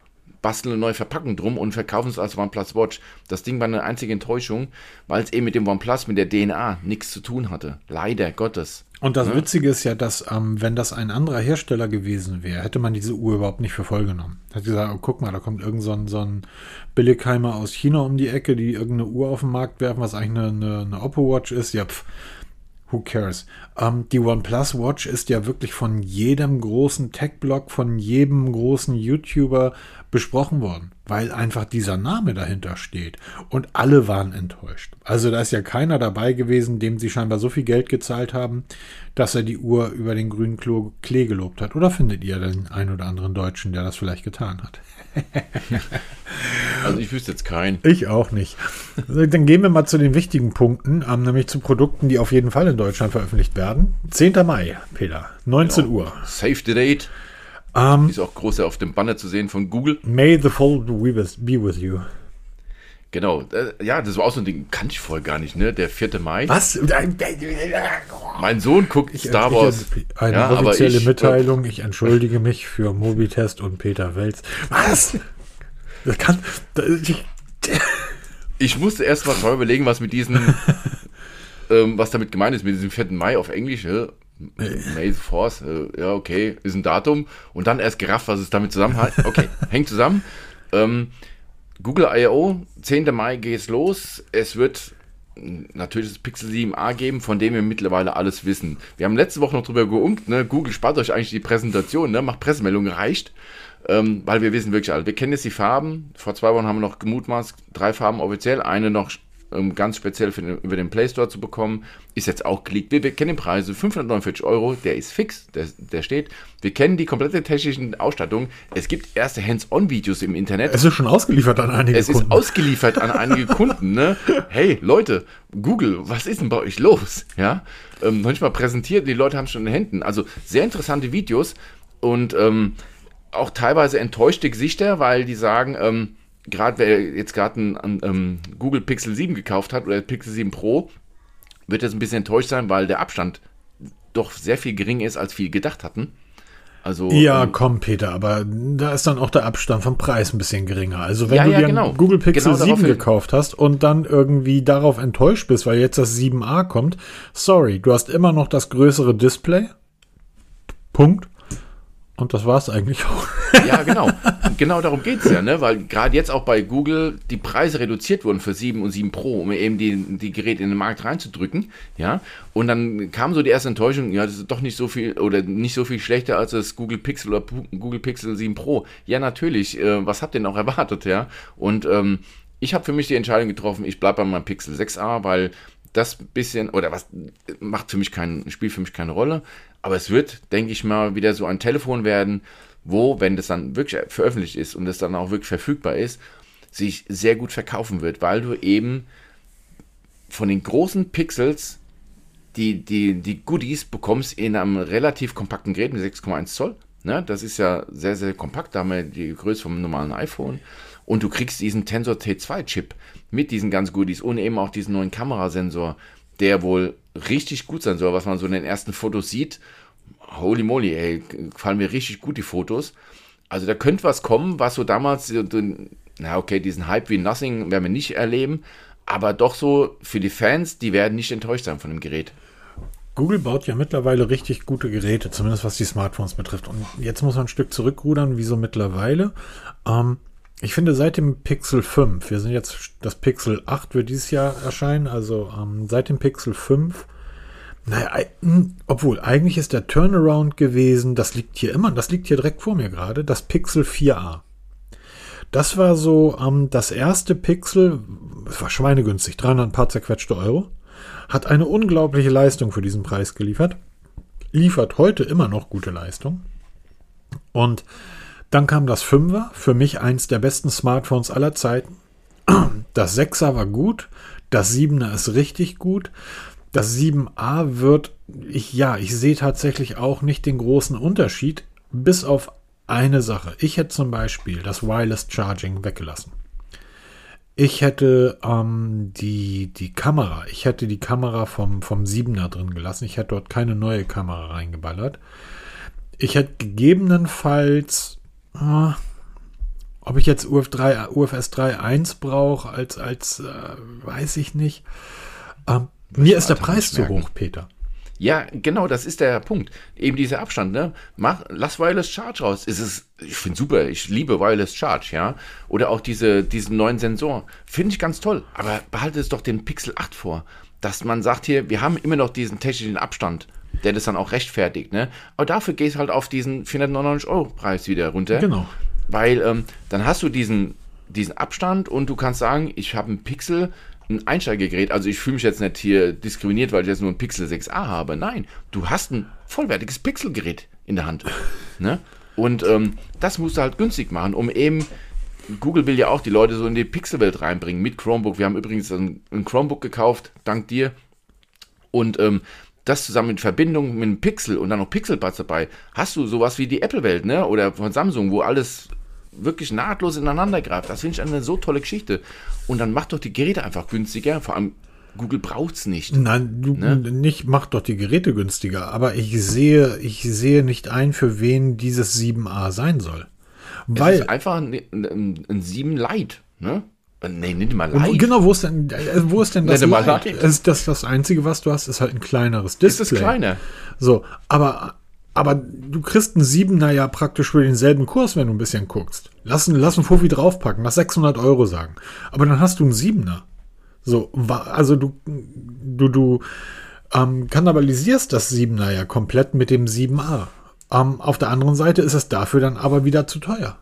basteln eine neue Verpackung drum und verkaufen es als OnePlus Watch. Das Ding war eine einzige Enttäuschung, weil es eben mit dem OnePlus, mit der DNA nichts zu tun hatte. Leider Gottes. Und das ja. Witzige ist ja, dass, ähm, wenn das ein anderer Hersteller gewesen wäre, hätte man diese Uhr überhaupt nicht für voll genommen. Hätte gesagt, oh, guck mal, da kommt irgend so ein, so ein Billigheimer aus China um die Ecke, die irgendeine Uhr auf den Markt werfen, was eigentlich eine, eine, eine Oppo Watch ist. Ja, pff, who cares? Ähm, die OnePlus Watch ist ja wirklich von jedem großen Tech-Blog, von jedem großen YouTuber besprochen worden, weil einfach dieser Name dahinter steht. Und alle waren enttäuscht. Also da ist ja keiner dabei gewesen, dem sie scheinbar so viel Geld gezahlt haben, dass er die Uhr über den grünen Klee gelobt hat. Oder findet ihr den einen oder anderen Deutschen, der das vielleicht getan hat? also ich wüsste jetzt keinen. Ich auch nicht. Dann gehen wir mal zu den wichtigen Punkten, ähm, nämlich zu Produkten, die auf jeden Fall in Deutschland veröffentlicht werden. 10. Mai, Peter, 19 genau. Uhr. Save the date. Um, ähm, ist auch groß auf dem Banner zu sehen von Google. May the Fold be with you. Genau, äh, ja, das war auch so ein Ding, kannte ich voll gar nicht, ne? Der 4. Mai. Was? Mein Sohn guckt ich, Star Wars. Ich, eine ja, offizielle ich, Mitteilung, ich entschuldige mich für Mobitest und Peter Welz. Was? Das kann. Das, ich, ich musste erst mal überlegen, was mit diesen, (laughs) ähm, was damit gemeint ist, mit diesem 4. Mai auf Englisch. May the Force, äh, ja, okay, ist ein Datum. Und dann erst gerafft, was es damit zusammenhält. Okay, (laughs) hängt zusammen. Ähm, Google I.O., 10. Mai geht es los. Es wird natürlich das Pixel 7a geben, von dem wir mittlerweile alles wissen. Wir haben letzte Woche noch drüber geunkt, ne? Google spart euch eigentlich die Präsentation, ne? macht Pressemeldungen, reicht, ähm, weil wir wissen wirklich alle. Wir kennen jetzt die Farben. Vor zwei Wochen haben wir noch gemutmaßt, drei Farben offiziell, eine noch ähm, ganz speziell für den, über den Play Store zu bekommen. Ist jetzt auch geleakt. Wir, wir kennen den Preis, 549 Euro, der ist fix, der, der steht. Wir kennen die komplette technische Ausstattung. Es gibt erste Hands-on-Videos im Internet. Es ist schon ausgeliefert an einige es Kunden. Es ist ausgeliefert an einige (laughs) Kunden. Ne? Hey, Leute, Google, was ist denn bei euch los? Ja, ähm, manchmal präsentiert, die Leute haben es schon in den Händen. Also sehr interessante Videos und ähm, auch teilweise enttäuschte Gesichter, weil die sagen, ähm, gerade wer jetzt gerade ein, ein, ein, ähm, Google Pixel 7 gekauft hat oder Pixel 7 Pro, wird jetzt ein bisschen enttäuscht sein, weil der Abstand doch sehr viel geringer ist, als viele gedacht hatten. Also, Ja, ähm, komm, Peter, aber da ist dann auch der Abstand vom Preis ein bisschen geringer. Also wenn Ja, du ja, dir genau. einen Google Pixel Genau darauf 7 hin. gekauft hast und dann irgendwie darauf enttäuscht bist, weil jetzt das 7a kommt, sorry, du hast immer noch das größere Display. Punkt. Und das war's eigentlich auch. (laughs) Ja, genau. genau darum geht's ja, ne? Weil gerade jetzt auch bei Google die Preise reduziert wurden für 7 und 7 Pro, um eben die, die Geräte in den Markt reinzudrücken. Ja. Und dann kam so die erste Enttäuschung, ja, das ist doch nicht so viel oder nicht so viel schlechter als das Google Pixel oder Google Pixel 7 Pro. Ja, natürlich. Äh, was habt ihr denn auch erwartet, ja? Und ähm, ich habe für mich die Entscheidung getroffen, ich bleibe bei meinem Pixel 6a, weil das bisschen, oder was macht für mich kein, spielt für mich keine Rolle. Aber es wird, denke ich mal, wieder so ein Telefon werden, wo, wenn das dann wirklich veröffentlicht ist und es dann auch wirklich verfügbar ist, sich sehr gut verkaufen wird, weil du eben von den großen Pixels die, die, die Goodies bekommst in einem relativ kompakten Gerät mit 6,1 Zoll. Ne? Das ist ja sehr, sehr kompakt. Da haben wir die Größe vom normalen iPhone. Und du kriegst diesen Tensor T2-Chip mit diesen ganz Goodies und eben auch diesen neuen Kamerasensor, der wohl richtig gut sein soll, was man so in den ersten Fotos sieht. Holy moly, ey, gefallen mir richtig gut die Fotos. Also da könnte was kommen, was so damals, na okay, diesen Hype wie Nothing werden wir nicht erleben, aber doch so für die Fans, die werden nicht enttäuscht sein von dem Gerät. Google baut ja mittlerweile richtig gute Geräte, zumindest was die Smartphones betrifft. Und jetzt muss man ein Stück zurückrudern, wieso mittlerweile? Ähm, ich finde seit dem Pixel 5, wir sind jetzt, das Pixel 8 wird dieses Jahr erscheinen, also ähm, seit dem Pixel 5, naja, mh, obwohl, eigentlich ist der Turnaround gewesen, das liegt hier immer, das liegt hier direkt vor mir gerade, das Pixel 4a. Das war so ähm, das erste Pixel, es war schweinegünstig, 300 ein paar zerquetschte Euro, hat eine unglaubliche Leistung für diesen Preis geliefert, liefert heute immer noch gute Leistung. Und dann kam das 5er, für mich eins der besten Smartphones aller Zeiten. (clears throat) Das 6er war gut, das 7er ist richtig gut. Das 7a wird, ich, ja, ich sehe tatsächlich auch nicht den großen Unterschied, bis auf eine Sache. Ich hätte zum Beispiel das Wireless Charging weggelassen. Ich hätte ähm, die, die Kamera, ich hätte die Kamera vom, vom 7er drin gelassen. Ich hätte dort keine neue Kamera reingeballert. Ich hätte gegebenenfalls, äh, ob ich jetzt UF 3, UFS 3.1 brauche, als, als äh, weiß ich nicht. Ähm, mir ist der Preis zu hoch, Peter. Ja, genau, das ist der Punkt. Eben dieser Abstand, ne? Mach, lass Wireless Charge raus. Es ist, ich finde super, ich liebe Wireless Charge, ja. Oder auch diese, diesen neuen Sensor. Finde ich ganz toll. Aber behalte es doch den Pixel 8 vor. Dass man sagt hier, wir haben immer noch diesen technischen Abstand, der das dann auch rechtfertigt, ne? Aber dafür gehst halt auf diesen 499 Euro Preis wieder runter. Genau. Weil ähm, dann hast du diesen, diesen Abstand und du kannst sagen, ich habe einen Pixel, ein Einsteigergerät. Also ich fühle mich jetzt nicht hier diskriminiert, weil ich jetzt nur ein Pixel 6a habe. Nein, du hast ein vollwertiges Pixelgerät in der Hand. Ne? Und ähm, das musst du halt günstig machen, um eben Google will ja auch die Leute so in die Pixelwelt reinbringen mit Chromebook. Wir haben übrigens ein, ein Chromebook gekauft, dank dir. Und ähm, das zusammen in Verbindung mit einem Pixel und dann noch Pixelbuds dabei, hast du sowas wie die Apple-Welt, ne? Oder von Samsung, wo alles wirklich nahtlos ineinander greift. Das finde ich eine so tolle Geschichte. Und dann macht doch die Geräte einfach günstiger. Vor allem Google braucht es nicht. Nein, du Ne? nicht, mach doch die Geräte günstiger. Aber ich sehe, ich sehe nicht ein, für wen dieses 7a sein soll. Es Weil, ist einfach ein, ein, ein 7 Lite, ne? Nee, nicht mal Und Lite. Genau, wo ist denn, äh, wo ist denn das mal. Das, ist das, das Einzige, was du hast, ist halt ein kleineres Display. ist es kleiner. So, aber, aber du kriegst einen Siebener ja praktisch für denselben Kurs, wenn du ein bisschen guckst. Lass, lass einen Fofi draufpacken, lass 600 Euro sagen. Aber dann hast du einen Siebener. So, also du, du, du ähm, kannibalisierst das Siebener ja komplett mit dem 7a. Ähm, auf der anderen Seite ist es dafür dann aber wieder zu teuer.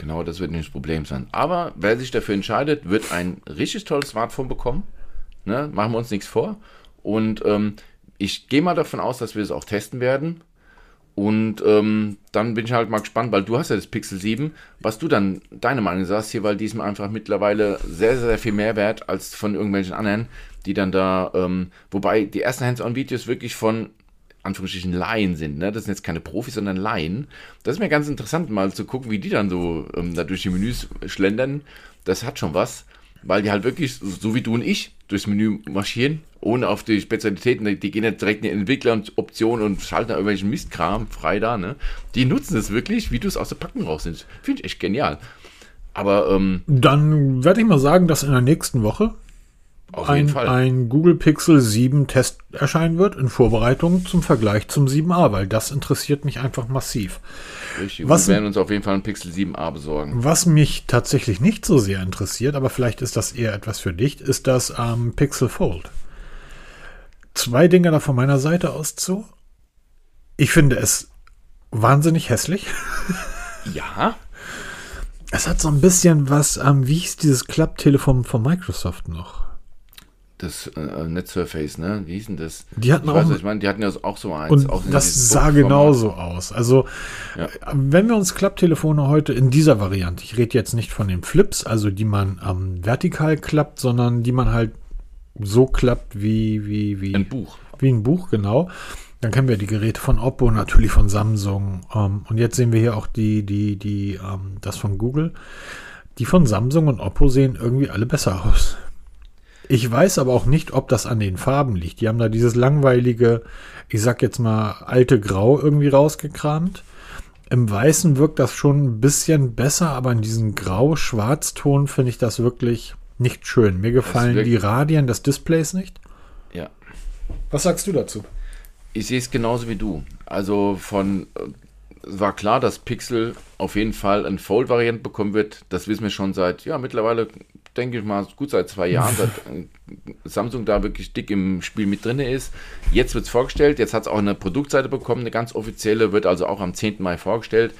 Genau, das wird nicht das Problem sein. Aber wer sich dafür entscheidet, wird ein richtig tolles Smartphone bekommen. Ne? Machen wir uns nichts vor. Und ähm, ich gehe mal davon aus, dass wir es auch testen werden. Und ähm, dann bin ich halt mal gespannt, weil du hast ja das Pixel 7, was du dann deine Meinung sagst hier, weil die ist mir einfach mittlerweile sehr, sehr viel mehr wert als von irgendwelchen anderen, die dann da, ähm, wobei die ersten Hands-on-Videos wirklich von Anführungsstrichen Laien sind, ne? Das sind jetzt keine Profis, sondern Laien. Das ist mir ganz interessant, mal zu gucken, wie die dann so ähm, da durch die Menüs schlendern. Das hat schon was, weil die halt wirklich, so wie du und ich, durchs Menü marschieren, ohne auf die Spezialitäten, die gehen ja direkt in die Entwickleroptionen und schalten da irgendwelchen Mistkram frei da, ne? Die nutzen es wirklich, wie du es aus der Packung raus sind. Finde ich echt genial. Aber ähm, Dann werde ich mal sagen, dass in der nächsten Woche auf jeden ein, Fall. ein Google Pixel 7 Test erscheinen wird in Vorbereitung zum Vergleich zum 7a, weil das interessiert mich einfach massiv. Richtig. was- wir werden uns auf jeden Fall einen Pixel 7a besorgen. Was mich tatsächlich nicht so sehr interessiert, aber vielleicht ist das eher etwas für dich, ist das ähm, Pixel Fold. Zwei Dinge da von meiner Seite aus zu. Ich finde es wahnsinnig hässlich. Ja, Es hat so ein bisschen was, ähm, wie hieß dieses Klapptelefon von Microsoft noch? Das äh, Net-Surface, ne? Wie hieß denn das? Die hatten ich auch- weiß, ich meine, die hatten ja auch so eins. Und das sah genauso aus. Also, Ja. äh, wenn wir uns Klapptelefone heute in dieser Variante, ich rede jetzt nicht von den Flips, also die man ähm, vertikal klappt, sondern die man halt so klappt wie, wie, wie, Ein Buch. wie ein Buch, genau. Dann kennen wir die Geräte von Oppo, natürlich von Samsung. Ähm, und jetzt sehen wir hier auch die, die, die, ähm, das von Google. Die von Samsung und Oppo sehen irgendwie alle besser aus. Ich weiß aber auch nicht, ob das an den Farben liegt. Die haben da dieses langweilige, ich sag jetzt mal, alte Grau irgendwie rausgekramt. Im Weißen wirkt das schon ein bisschen besser, aber in diesem Grau-Schwarzton finde ich das wirklich nicht schön. Mir gefallen die Radien des Displays nicht. Ja. Was sagst du dazu? Ich sehe es genauso wie du. Also von äh, war klar, dass Pixel auf jeden Fall eine Fold-Variante bekommen wird. Das wissen wir schon seit, ja, mittlerweile denke ich mal, gut seit zwei Jahren, (laughs) seit äh, Samsung da wirklich dick im Spiel mit drin ist. Jetzt wird es vorgestellt, jetzt hat es auch eine Produktseite bekommen, eine ganz offizielle, wird also auch am 10. Mai vorgestellt.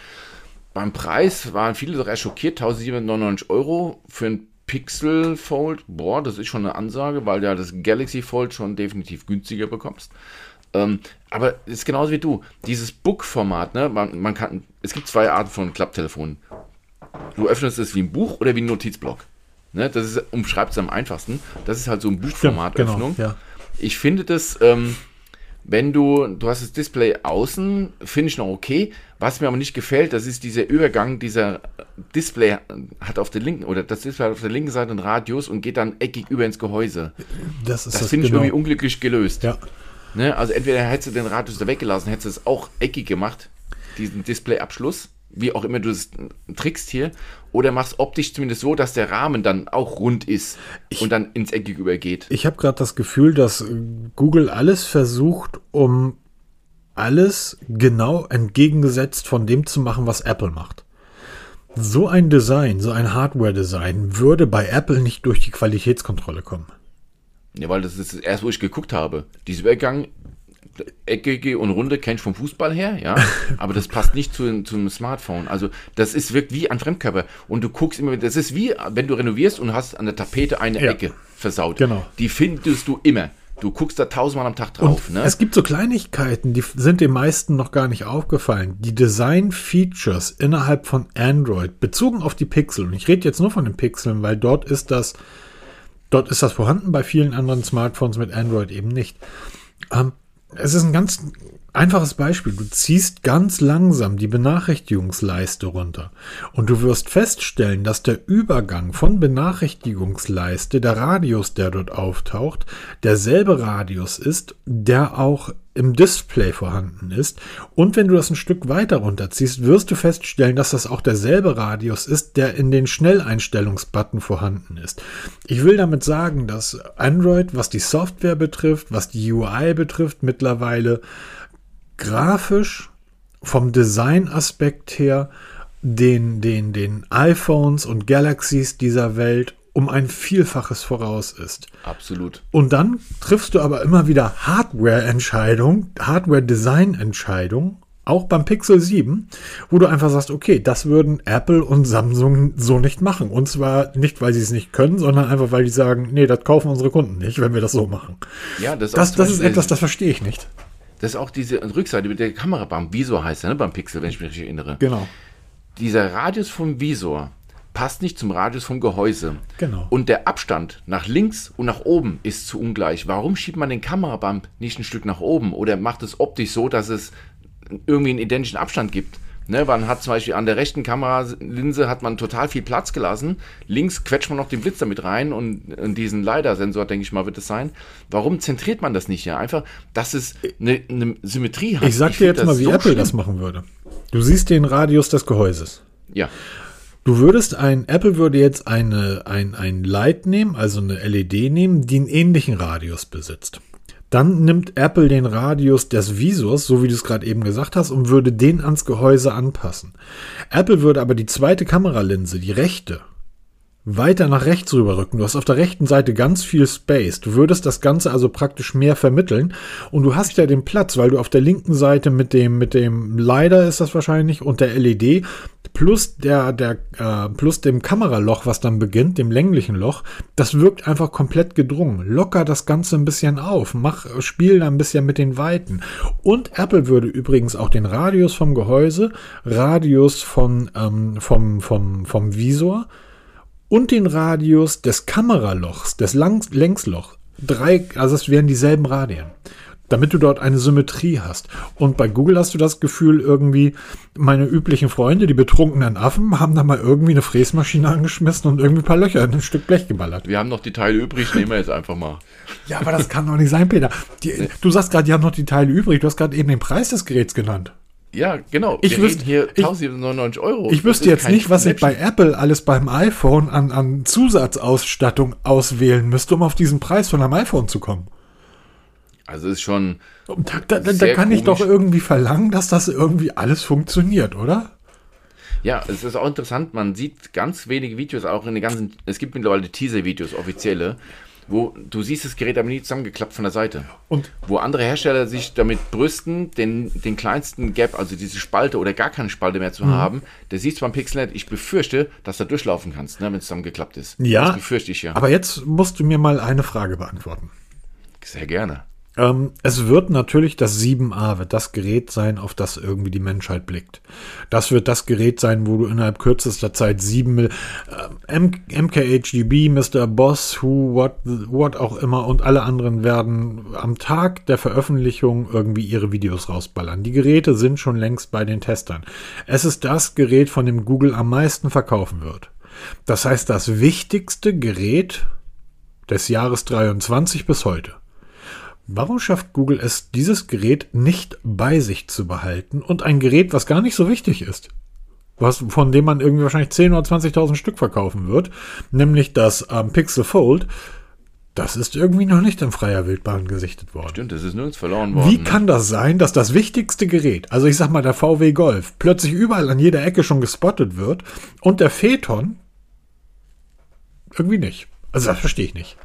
Beim Preis waren viele doch erst schockiert, 1799 Euro für ein Pixel Fold. Boah, das ist schon eine Ansage, weil du ja das Galaxy Fold schon definitiv günstiger bekommst. Ähm, aber es ist genauso wie du. Dieses Book-Format, ne? Man, man kann, es gibt zwei Arten von Klapptelefonen. Du öffnest es wie ein Buch oder wie ein Notizblock. Ne? Das ist, umschreibt es am einfachsten. Das ist halt so ein Buchformatöffnung. Genau, ja. Ich finde das, ähm, wenn du, du hast das Display außen, finde ich noch okay. Was mir aber nicht gefällt, das ist dieser Übergang, dieser Display hat auf der linken, oder das Display hat auf der linken Seite einen Radius und geht dann eckig über ins Gehäuse. Das ist Das, das, finde ich genau. irgendwie unglücklich gelöst. Ja. Ne? Also entweder hättest du den Radius da weggelassen, hättest du es auch eckig gemacht, diesen Displayabschluss, wie auch immer du es trickst hier, oder machst optisch zumindest so, dass der Rahmen dann auch rund ist und dann ins Eckig übergeht. Ich habe gerade das Gefühl, dass Google alles versucht, um alles genau entgegengesetzt von dem zu machen, was Apple macht. So ein Design, so ein Hardware-Design würde bei Apple nicht durch die Qualitätskontrolle kommen. Ja, weil das ist das erste, wo ich geguckt habe. Dieser Übergang, eckige und runde, kennst du vom Fußball her, ja, (laughs) aber das passt nicht zu, zum Smartphone. Also das ist wirkt wie ein Fremdkörper und du guckst immer, das ist wie, wenn du renovierst und hast an der Tapete eine Ja. Ecke versaut. Genau. Die findest du immer. Du guckst da tausendmal am Tag drauf, ne? Es gibt so Kleinigkeiten, die sind den meisten noch gar nicht aufgefallen. Die Design-Features innerhalb von Android, bezogen auf die Pixel, und ich rede jetzt nur von den Pixeln, weil dort ist das, dort ist das vorhanden, bei vielen anderen Smartphones mit Android eben nicht. Ähm, es ist ein ganz einfaches Beispiel. Du ziehst ganz langsam die Benachrichtigungsleiste runter und du wirst feststellen, dass der Übergang von Benachrichtigungsleiste, der Radius, der dort auftaucht, derselbe Radius ist, der auch im Display vorhanden ist. Und wenn du das ein Stück weiter runterziehst, wirst du feststellen, dass das auch derselbe Radius ist, der in den Schnelleinstellungsbutton vorhanden ist. Ich will damit sagen, dass Android, was die Software betrifft, was die UI betrifft, mittlerweile grafisch vom Designaspekt her den, den, den iPhones und Galaxies dieser Welt um ein Vielfaches voraus ist. Absolut. Und dann triffst du aber immer wieder Hardware-Entscheidungen, Hardware-Design-Entscheidungen, auch beim Pixel 7, wo du einfach sagst, okay, das würden Apple und Samsung so nicht machen. Und zwar nicht, weil sie es nicht können, sondern einfach, weil die sagen, nee, das kaufen unsere Kunden nicht, wenn wir das so machen. Ja, das, Das, das ist etwas, das verstehe ich nicht. Das ist auch diese Rückseite mit der Kamera beim Visor heißt er, ne, beim Pixel, wenn ich mich richtig erinnere. Genau. Dieser Radius vom Visor passt nicht zum Radius vom Gehäuse. Genau. Und der Abstand nach links und nach oben ist zu ungleich. Warum schiebt man den Kamerabump nicht ein Stück nach oben oder macht es optisch so, dass es irgendwie einen identischen Abstand gibt? Ne, man hat zum Beispiel an der rechten Kameralinse hat man total viel Platz gelassen. Links quetscht man noch den Blitz damit rein und, und diesen LiDAR-Sensor, denke ich mal, wird es sein. Warum zentriert man das nicht ja? Einfach, dass es eine, eine Symmetrie hat. Ich sag dir jetzt mal, wie so Apple schlimm. das machen würde. Du siehst den Radius des Gehäuses. Ja. Du würdest ein, Apple würde jetzt eine, ein, ein Light nehmen, also eine LED nehmen, die einen ähnlichen Radius besitzt. Dann nimmt Apple den Radius des Visors, so wie du es gerade eben gesagt hast, und würde den ans Gehäuse anpassen. Apple würde aber die zweite Kameralinse, die rechte, weiter nach rechts rüberrücken. Du hast auf der rechten Seite ganz viel Space. Du würdest das Ganze also praktisch mehr vermitteln. Und du hast ja den Platz, weil du auf der linken Seite mit dem, mit dem LiDAR ist das wahrscheinlich und der LED plus der, der, äh, plus dem Kameraloch, was dann beginnt, dem länglichen Loch, das wirkt einfach komplett gedrungen. Locker das Ganze ein bisschen auf. Mach, spiel da ein bisschen mit den Weiten. Und Apple würde übrigens auch den Radius vom Gehäuse, Radius von, ähm, vom, vom, vom Visor, und den Radius des Kameralochs, des Lang Längsloch. Drei, also es wären dieselben Radien. Damit du dort eine Symmetrie hast. Und bei Google hast du das Gefühl, irgendwie, meine üblichen Freunde, die betrunkenen Affen, haben da mal irgendwie eine Fräsmaschine angeschmissen und irgendwie ein paar Löcher in ein Stück Blech geballert. Wir haben noch die Teile übrig, nehmen wir jetzt einfach mal. (laughs) Ja, aber das kann doch nicht sein, Peter. Die, du sagst gerade, die haben noch die Teile übrig. Du hast gerade eben den Preis des Geräts genannt. Ja, genau. Ich wüsste hier 1099 Euro. Ich wüsste jetzt nicht, was ich bei Apple alles beim iPhone an, an Zusatzausstattung auswählen müsste, um auf diesen Preis von einem iPhone zu kommen. Also ist schon. Da, da, da kann ich doch irgendwie verlangen, dass das irgendwie alles funktioniert, oder? Ja, es ist auch interessant, man sieht ganz wenige Videos, auch in den ganzen, es gibt mittlerweile Teaser-Videos, offizielle, wo du siehst das Gerät aber nie zusammengeklappt von der Seite. Und wo andere Hersteller sich damit brüsten, den, den kleinsten Gap, also diese Spalte oder gar keine Spalte mehr zu mhm. haben, der siehst du beim Pixel Ich befürchte, dass du da durchlaufen kannst, ne, wenn es zusammengeklappt ist. Ja. Das befürchte ich ja. Aber jetzt musst du mir mal eine Frage beantworten. Sehr gerne. Ähm, es wird natürlich das 7a, wird das Gerät sein, auf das irgendwie die Menschheit blickt. Das wird das Gerät sein, wo du innerhalb kürzester Zeit 7 äh, MKHDB, Mr. Boss, Who, What, What auch immer und alle anderen werden am Tag der Veröffentlichung irgendwie ihre Videos rausballern. Die Geräte sind schon längst bei den Testern. Es ist das Gerät, von dem Google am meisten verkaufen wird. Das heißt, das wichtigste Gerät des Jahres 23 bis heute. Warum schafft Google es, dieses Gerät nicht bei sich zu behalten und ein Gerät, was gar nicht so wichtig ist? Was, von dem man irgendwie wahrscheinlich 10.000 oder 20.000 Stück verkaufen wird, nämlich das ähm, Pixel Fold, das ist irgendwie noch nicht in freier Wildbahn gesichtet worden. Stimmt, das ist nirgends verloren worden. Wie kann das sein, dass das wichtigste Gerät, also ich sag mal der VW Golf, plötzlich überall an jeder Ecke schon gespottet wird und der Phaeton irgendwie nicht? Also das verstehe ich nicht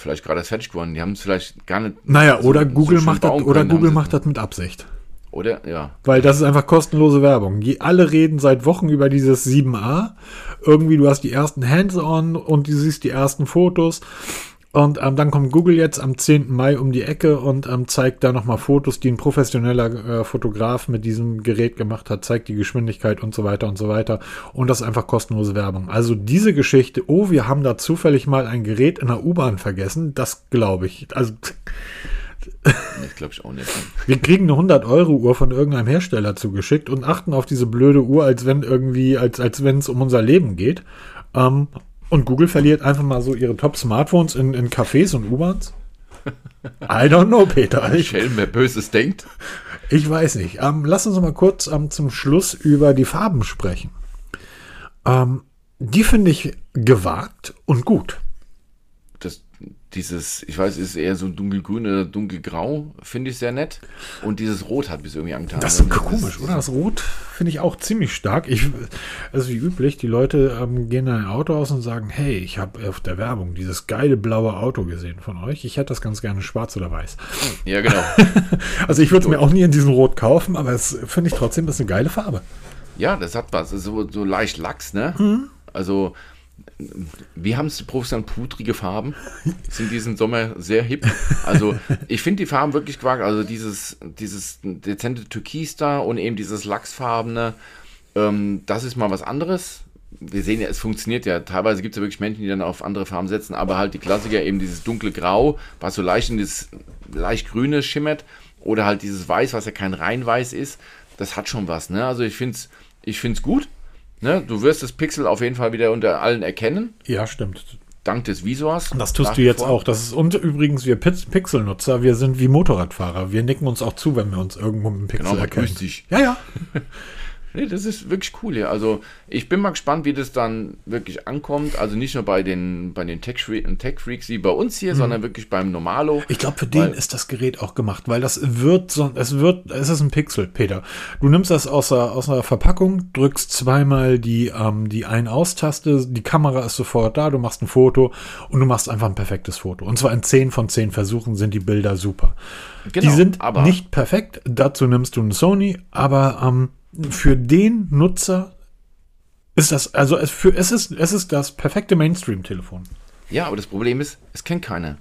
vielleicht gerade fertig geworden. Die haben es vielleicht gar nicht. Naja, so, oder Google so macht das, oder Google macht das mit Absicht. Oder, ja. Weil das ist einfach kostenlose Werbung. Die, alle reden seit Wochen über dieses 7a. Irgendwie, du hast die ersten Hands-on und du siehst die ersten Fotos. Und ähm, dann kommt Google jetzt am 10. Mai um die Ecke und ähm, zeigt da nochmal Fotos, die ein professioneller äh, Fotograf mit diesem Gerät gemacht hat, zeigt die Geschwindigkeit und so weiter und so weiter. Und das ist einfach kostenlose Werbung. Also diese Geschichte, oh, wir haben da zufällig mal ein Gerät in der U-Bahn vergessen, das glaube ich. Also. Das glaube ich auch nicht. (laughs) Wir kriegen eine 100-Euro-Uhr von irgendeinem Hersteller zugeschickt und achten auf diese blöde Uhr, als wenn irgendwie, als, als wenn es um unser Leben geht. Ähm, und Google verliert einfach mal so ihre Top-Smartphones in, in Cafés und U-Bahns? I don't know, Peter. Ich, Schelm, wer Böses denkt. Ich weiß nicht. Ähm, lass uns mal kurz ähm, zum Schluss über die Farben sprechen. Ähm, die finde ich gewagt und gut dieses, ich weiß, ist eher so dunkelgrün oder dunkelgrau, finde ich sehr nett. Und dieses Rot hat mich irgendwie angetan. Das ist komisch, oder? Das Rot finde ich auch ziemlich stark. Ich, also wie üblich, die Leute ähm, gehen in ein Auto aus und sagen, hey, ich habe auf der Werbung dieses geile blaue Auto gesehen von euch. Ich hätte das ganz gerne schwarz oder weiß. Ja, genau. (laughs) also ich würde es mir auch nie in diesem Rot kaufen, aber es finde ich trotzdem, das ist eine geile Farbe. Ja, das hat was. So, so leicht Lachs, ne? Mhm. Also wie haben es die professionellen pudrige Farben? Sind diesen Sommer sehr hip. Also ich finde die Farben wirklich quark. Also dieses, dieses dezente Türkis da und eben dieses Lachsfarbene, ähm, das ist mal was anderes. Wir sehen ja, es funktioniert ja. Teilweise gibt es ja wirklich Menschen, die dann auf andere Farben setzen, aber halt die Klassiker, eben dieses dunkle Grau, was so leicht in dieses leicht grüne schimmert, oder halt dieses Weiß, was ja kein rein Weiß ist das hat schon was. Ne? Also ich finde es ich find's gut. Ne? Du wirst das Pixel auf jeden Fall wieder unter allen erkennen, Ja, stimmt. dank des Visors. Das tust du jetzt vor. auch. Das ist und übrigens wir Pix- Pixel-Nutzer, wir sind wie Motorradfahrer. Wir nicken uns auch zu, wenn wir uns irgendwo mit dem Pixel Genau, erkennen. dich. Ja, ja. (laughs) Nee, das ist wirklich cool hier. Also ich bin mal gespannt, wie das dann wirklich ankommt. Also nicht nur bei den, bei den Tech-Freaks Tech -Freaks wie bei uns hier, sondern wirklich beim Normalo. Mhm. Ich glaube, für den ist das Gerät auch gemacht, weil das wird so, es wird, es ist ein Pixel, Peter. Du nimmst das aus der, aus der Verpackung, drückst zweimal die, ähm, die Ein-Aus-Taste, die Kamera ist sofort da, du machst ein Foto und du machst einfach ein perfektes Foto. Und zwar in 10 von 10 Versuchen sind die Bilder super. Genau, die sind aber- nicht perfekt, dazu nimmst du einen Sony, aber ähm, für den Nutzer ist das, also es, für, es, ist, es ist das perfekte Mainstream-Telefon. Ja, aber das Problem ist, es kennt keiner.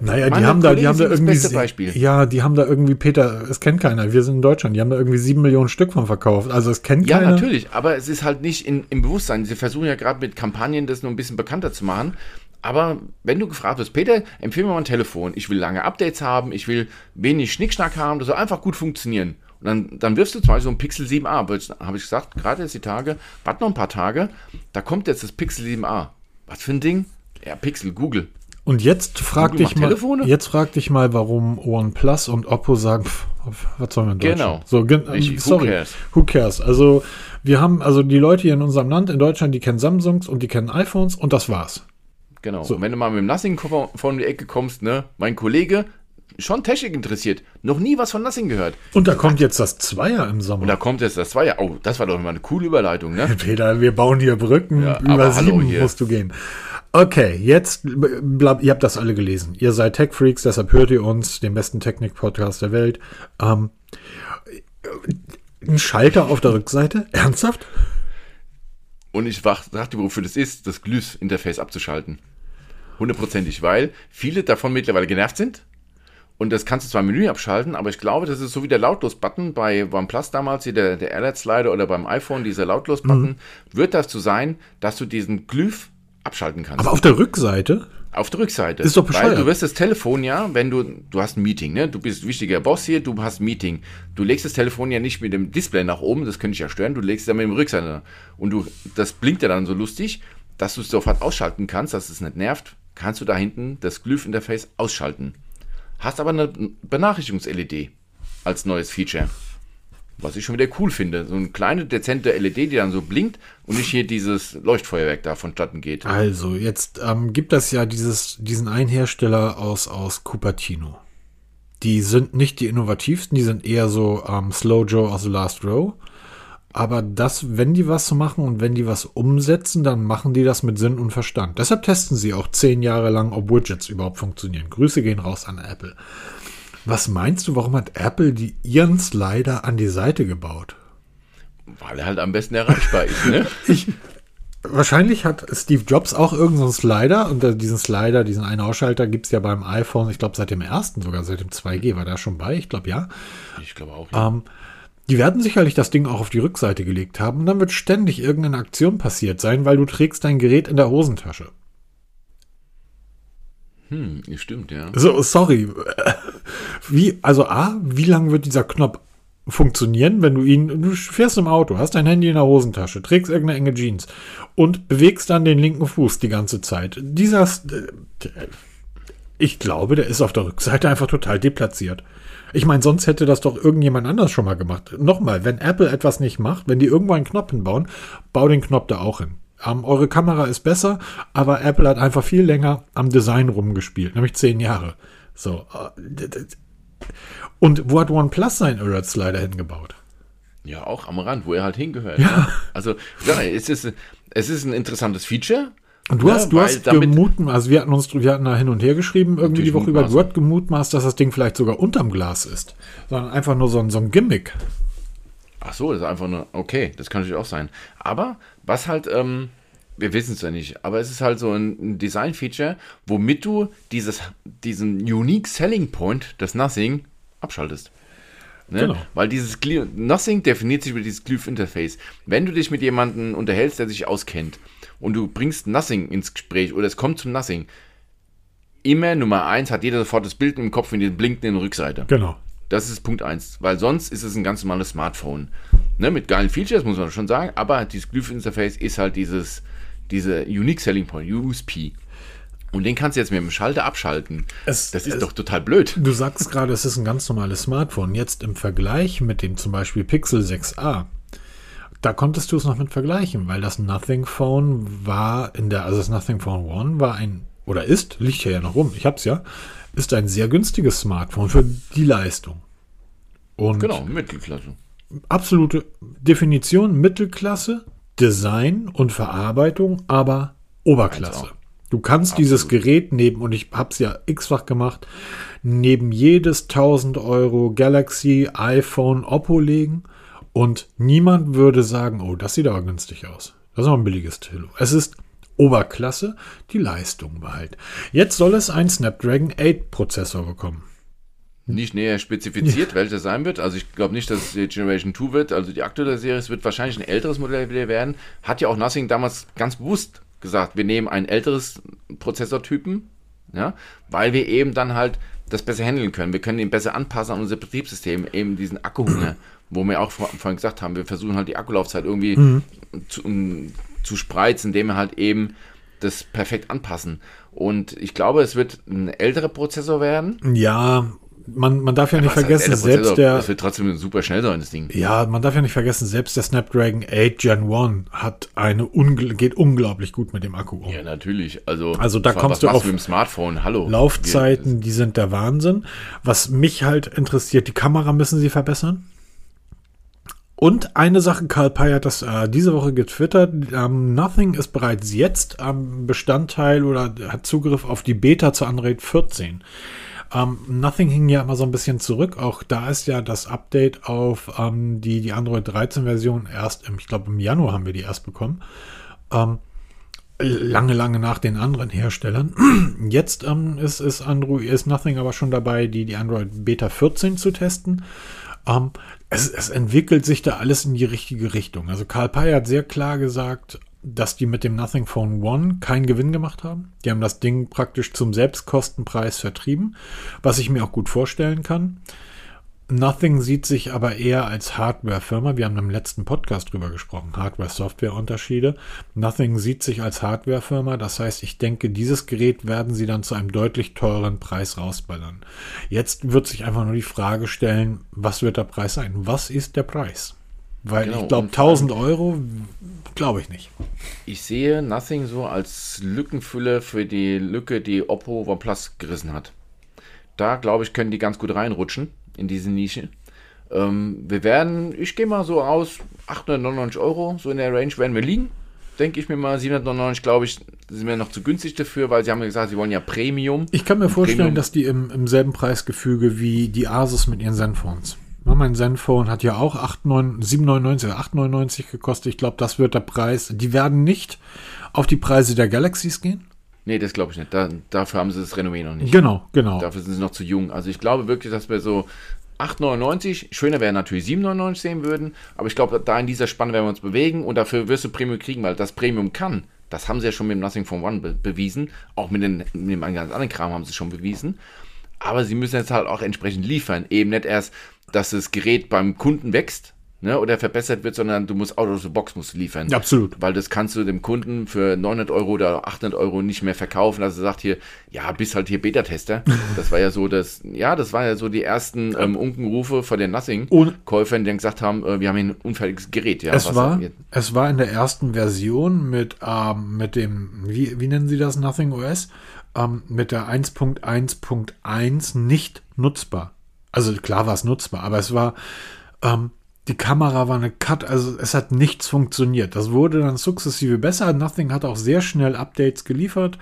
Naja, die haben da, die Kollegen haben da irgendwie. beste sie- Beispiel. Ja, die haben da irgendwie, Peter, es kennt keiner. Wir sind in Deutschland, die haben da irgendwie sieben Millionen Stück von verkauft. Also es kennt Ja, keiner. natürlich, aber es ist halt nicht in, im Bewusstsein. Sie versuchen ja gerade mit Kampagnen das nur ein bisschen bekannter zu machen. Aber wenn du gefragt wirst, Peter, empfehle mir mal ein Telefon. Ich will lange Updates haben, ich will wenig Schnickschnack haben, das soll einfach gut funktionieren. Und dann, dann wirfst du zum Beispiel so ein Pixel 7a. Aber jetzt Habe ich gesagt, gerade jetzt die Tage, warte noch ein paar Tage, da kommt jetzt das Pixel 7a. Was für ein Ding? Ja, Pixel, Google. Und jetzt frag Google dich mal, Telefone? jetzt frag dich mal, warum OnePlus und Oppo sagen, pff, was sollen wir in Deutschland? Genau. So, gen. Who sorry. cares? Who cares? Also, wir haben, also die Leute hier in unserem Land, in Deutschland, die kennen Samsungs und die kennen iPhones und das war's. Genau. Und wenn du mal mit dem Nothing-Koffer von die Ecke kommst, ne, mein Kollege, schon Technik interessiert, noch nie was von Nothing gehört. Und da kommt jetzt das Zweier im Sommer. Und da kommt jetzt das Zweier. Oh, das war doch mal eine coole Überleitung, ne? (laughs) Peter, wir bauen hier Brücken. Ja, Über sieben hier. musst du gehen. Okay, jetzt, ihr habt das alle gelesen. Ihr seid Tech-Freaks, deshalb hört ihr uns, den besten Technik-Podcast der Welt. Ähm, ein Schalter auf der Rückseite? Ernsthaft? Und ich dir, wofür das ist, das Glüs-Interface abzuschalten. Hundertprozentig, weil viele davon mittlerweile genervt sind. Und das kannst du zwar im Menü abschalten, aber ich glaube, das ist so wie der Lautlos-Button bei OnePlus damals, hier der, der Airlight-Slider oder beim iPhone, dieser Lautlos-Button, wird dazu sein, dass du diesen Glyph abschalten kannst. Aber auf der Rückseite? Auf der Rückseite. Ist doch bescheuert. Weil du wirst das Telefon ja, wenn du, du hast ein Meeting, ne? Du bist wichtiger Boss hier, du hast ein Meeting. Du legst das Telefon ja nicht mit dem Display nach oben, das könnte dich ja stören, du legst es ja mit dem Rückseite. Und du, das blinkt ja dann so lustig, dass du es sofort ausschalten kannst, dass es nicht nervt, kannst du da hinten das Glyph-Interface ausschalten. Hast aber eine Benachrichtigungs-LED als neues Feature. Was ich schon wieder cool finde. So eine kleine, dezente LED, die dann so blinkt und nicht hier dieses Leuchtfeuerwerk da vonstatten geht. Also, jetzt ähm, gibt es ja dieses, diesen einen Hersteller aus, aus Cupertino. Die sind nicht die innovativsten, die sind eher so ähm, Slow Joe aus The Last Row. Aber das, wenn die was machen und wenn die was umsetzen, dann machen die das mit Sinn und Verstand. Deshalb testen sie auch zehn Jahre lang, ob Widgets überhaupt funktionieren. Grüße gehen raus an Apple. Was meinst du, warum hat Apple die ihren Slider an die Seite gebaut? Weil er halt am besten erreichbar ist, ne? (laughs) Wahrscheinlich hat Steve Jobs auch irgendeinen Slider und äh, diesen Slider, diesen einen Ausschalter gibt es ja beim iPhone, ich glaube seit dem ersten sogar, seit dem 2G war da schon bei, ich glaube ja. Ich glaube auch. Ja. Ähm, die werden sicherlich das Ding auch auf die Rückseite gelegt haben und dann wird ständig irgendeine Aktion passiert sein, weil du trägst dein Gerät in der Hosentasche. Hm, stimmt, ja. So, sorry. Wie, also A, wie lange wird dieser Knopf funktionieren, wenn du ihn, du fährst im Auto, hast dein Handy in der Hosentasche, trägst irgendeine enge Jeans und bewegst dann den linken Fuß die ganze Zeit. Dieser, äh, ich glaube, der ist auf der Rückseite einfach total deplatziert. Ich meine, sonst hätte das doch irgendjemand anders schon mal gemacht. Nochmal, wenn Apple etwas nicht macht, wenn die irgendwo einen Knopf hinbauen, bau den Knopf da auch hin. Ähm, eure Kamera ist besser, aber Apple hat einfach viel länger am Design rumgespielt, nämlich zehn Jahre. So. äh, Und wo hat OnePlus sein Alert Slider hingebaut? Ja, auch am Rand, wo er halt hingehört. Ja. ne? Also, ja, es ist, es ist ein interessantes Feature. Und du Ja, hast, du weil hast gemutmaßt, also wir hatten uns, wir hatten da hin und her geschrieben, irgendwie die Woche über, du hast gemutmaßt, dass das Ding vielleicht sogar unterm Glas ist. Sondern einfach nur so ein, so ein Gimmick. Ach so, das ist einfach nur, okay, das kann natürlich auch sein. Aber was halt, ähm, wir wissen es ja nicht, aber es ist halt so ein, Design-Feature, womit du dieses, diesen Unique Selling Point des Nothing abschaltest. Ne? Genau. Weil dieses Nothing definiert sich über dieses Glyph-Interface. Wenn du dich mit jemandem unterhältst, der sich auskennt und du bringst Nothing ins Gespräch oder es kommt zum Nothing, immer Nummer eins hat jeder sofort das Bild im Kopf in den blinkenden Rückseite. Genau. Das ist Punkt 1, weil sonst ist es ein ganz normales Smartphone. Ne, mit geilen Features, muss man schon sagen, aber dieses Glyph-Interface ist halt dieses, diese Unique Selling Point, USP. Und den kannst du jetzt mit dem Schalter abschalten. Es- das ist es- doch total blöd. Du sagst gerade, es ist ein ganz normales Smartphone. Jetzt im Vergleich mit dem zum Beispiel Pixel 6a, da konntest du es noch mit vergleichen, weil das Nothing Phone war in der, also das Nothing Phone One war ein, oder ist, liegt ja noch rum, ich hab's ja, ist ein sehr günstiges Smartphone für die Leistung. Und Genau, Mittelklasse. absolute Definition Mittelklasse, Design und Verarbeitung, aber Oberklasse. Du kannst dieses Gerät neben, und ich habe es ja x-fach gemacht, neben jedes 1000 Euro Galaxy, iPhone, Oppo legen und niemand würde sagen, oh, das sieht aber günstig aus. Das ist auch ein billiges Telo. Es ist Oberklasse, die Leistung war halt. Jetzt soll es ein Snapdragon 8 Prozessor bekommen. Nicht näher spezifiziert, welcher sein wird. Also ich glaube nicht, dass es die Generation 2 wird. Also die aktuelle Serie, es wird wahrscheinlich ein älteres Modell wieder werden. Hat ja auch Nothing damals ganz bewusst gesagt, wir nehmen ein älteres Prozessortypen, ja, weil wir eben dann halt das besser handeln können. Wir können ihn besser anpassen an unser Betriebssystem, eben diesen Akkuhunger, wo wir auch vor, vorhin gesagt haben, wir versuchen halt die Akkulaufzeit irgendwie zu, um, zu spreizen, indem wir halt eben das perfekt anpassen. Und ich glaube, es wird ein älterer Prozessor werden. Ja, man, man darf ja nicht Was heißt vergessen, selbst der, Das wird trotzdem super schnell sein, das Ding. Ja, man darf ja nicht vergessen, selbst der Snapdragon 8 Gen 1 hat eine ungl geht unglaublich gut mit dem Akku um. Ja, natürlich. Also, Also da was kommst du auf dem Smartphone. Hallo. Laufzeiten, die sind der Wahnsinn. Was mich halt interessiert, die Kamera müssen sie verbessern. Und eine Sache, Karl Pei hat das äh, diese Woche getwittert. Ähm, Nothing ist bereits jetzt am Bestandteil oder hat Zugriff auf die Beta zu Android 14. Ähm, Nothing hing ja immer so ein bisschen zurück. Auch da ist ja das Update auf ähm, die, die Android 13 Version erst, im, ich glaube im Januar haben wir die erst bekommen. Ähm, lange, lange nach den anderen Herstellern. (clears throat) Jetzt ähm, ist, ist Android, ist Nothing aber schon dabei, die, die Android Beta 14 zu testen. Ähm, es, es entwickelt sich da alles in die richtige Richtung. Also Karl Pei hat sehr klar gesagt, dass die mit dem Nothing Phone One keinen Gewinn gemacht haben. Die haben das Ding praktisch zum Selbstkostenpreis vertrieben, was ich mir auch gut vorstellen kann. Nothing sieht sich aber eher als Hardware-Firma. Wir haben im letzten Podcast drüber gesprochen. Hardware-Software-Unterschiede. Nothing sieht sich als Hardware-Firma. Das heißt, ich denke, dieses Gerät werden sie dann zu einem deutlich teureren Preis rausballern. Jetzt wird sich einfach nur die Frage stellen, was wird der Preis sein? Was ist der Preis? Weil Genau, ich glaube, und vor allem- 1000 Euro glaube ich nicht. Ich sehe Nothing so als Lückenfüller für die Lücke, die Oppo OnePlus gerissen hat. Da, glaube ich, können die ganz gut reinrutschen in diese Nische. Ähm, wir werden, ich gehe mal so aus, 899 Euro, so in der Range werden wir liegen. Denke ich mir mal, 799, glaube ich, sind wir noch zu günstig dafür, weil sie haben ja gesagt, sie wollen ja Premium. Ich kann mir vorstellen, Premium- dass die im, im selben Preisgefüge wie die Asus mit ihren Zenphones. Mein Zenphone hat ja auch 8, 9, 7,99 oder 8,99 gekostet. Ich glaube, das wird der Preis. Die werden nicht auf die Preise der Galaxies gehen. Nee, das glaube ich nicht. Da, dafür haben sie das Renommee noch nicht. Genau, genau. Dafür sind sie noch zu jung. Also ich glaube wirklich, dass wir so 8,99, schöner wäre natürlich 7,99 sehen würden, aber ich glaube, da in dieser Spanne werden wir uns bewegen und dafür wirst du Premium kriegen, weil das Premium kann. Das haben sie ja schon mit dem Nothing from One be bewiesen. Auch mit, den, mit dem ganz anderen Kram haben sie schon bewiesen. Aber sie müssen jetzt halt auch entsprechend liefern. Eben nicht erst, dass das Gerät beim Kunden wächst ne, oder verbessert wird, sondern du musst out of the box musst liefern. Ja, absolut. Weil das kannst du dem Kunden für 900 Euro oder 800 Euro nicht mehr verkaufen. Also sagt hier, ja, bist halt hier Beta-Tester. (laughs) Das war ja so das, ja, das war ja so die ersten ähm, Unkenrufe von den Nothing-Käufern, die dann gesagt haben, äh, wir haben hier ein unfertiges Gerät. Ja, es, war, es war in der ersten Version mit, ähm, mit dem, wie, wie nennen sie das, Nothing OS, ähm, mit der 1.1.1 nicht nutzbar. Also klar war es nutzbar, aber es war, ähm, die Kamera war eine Cut, also es hat nichts funktioniert. Das wurde dann sukzessive besser. Nothing hat auch sehr schnell Updates geliefert.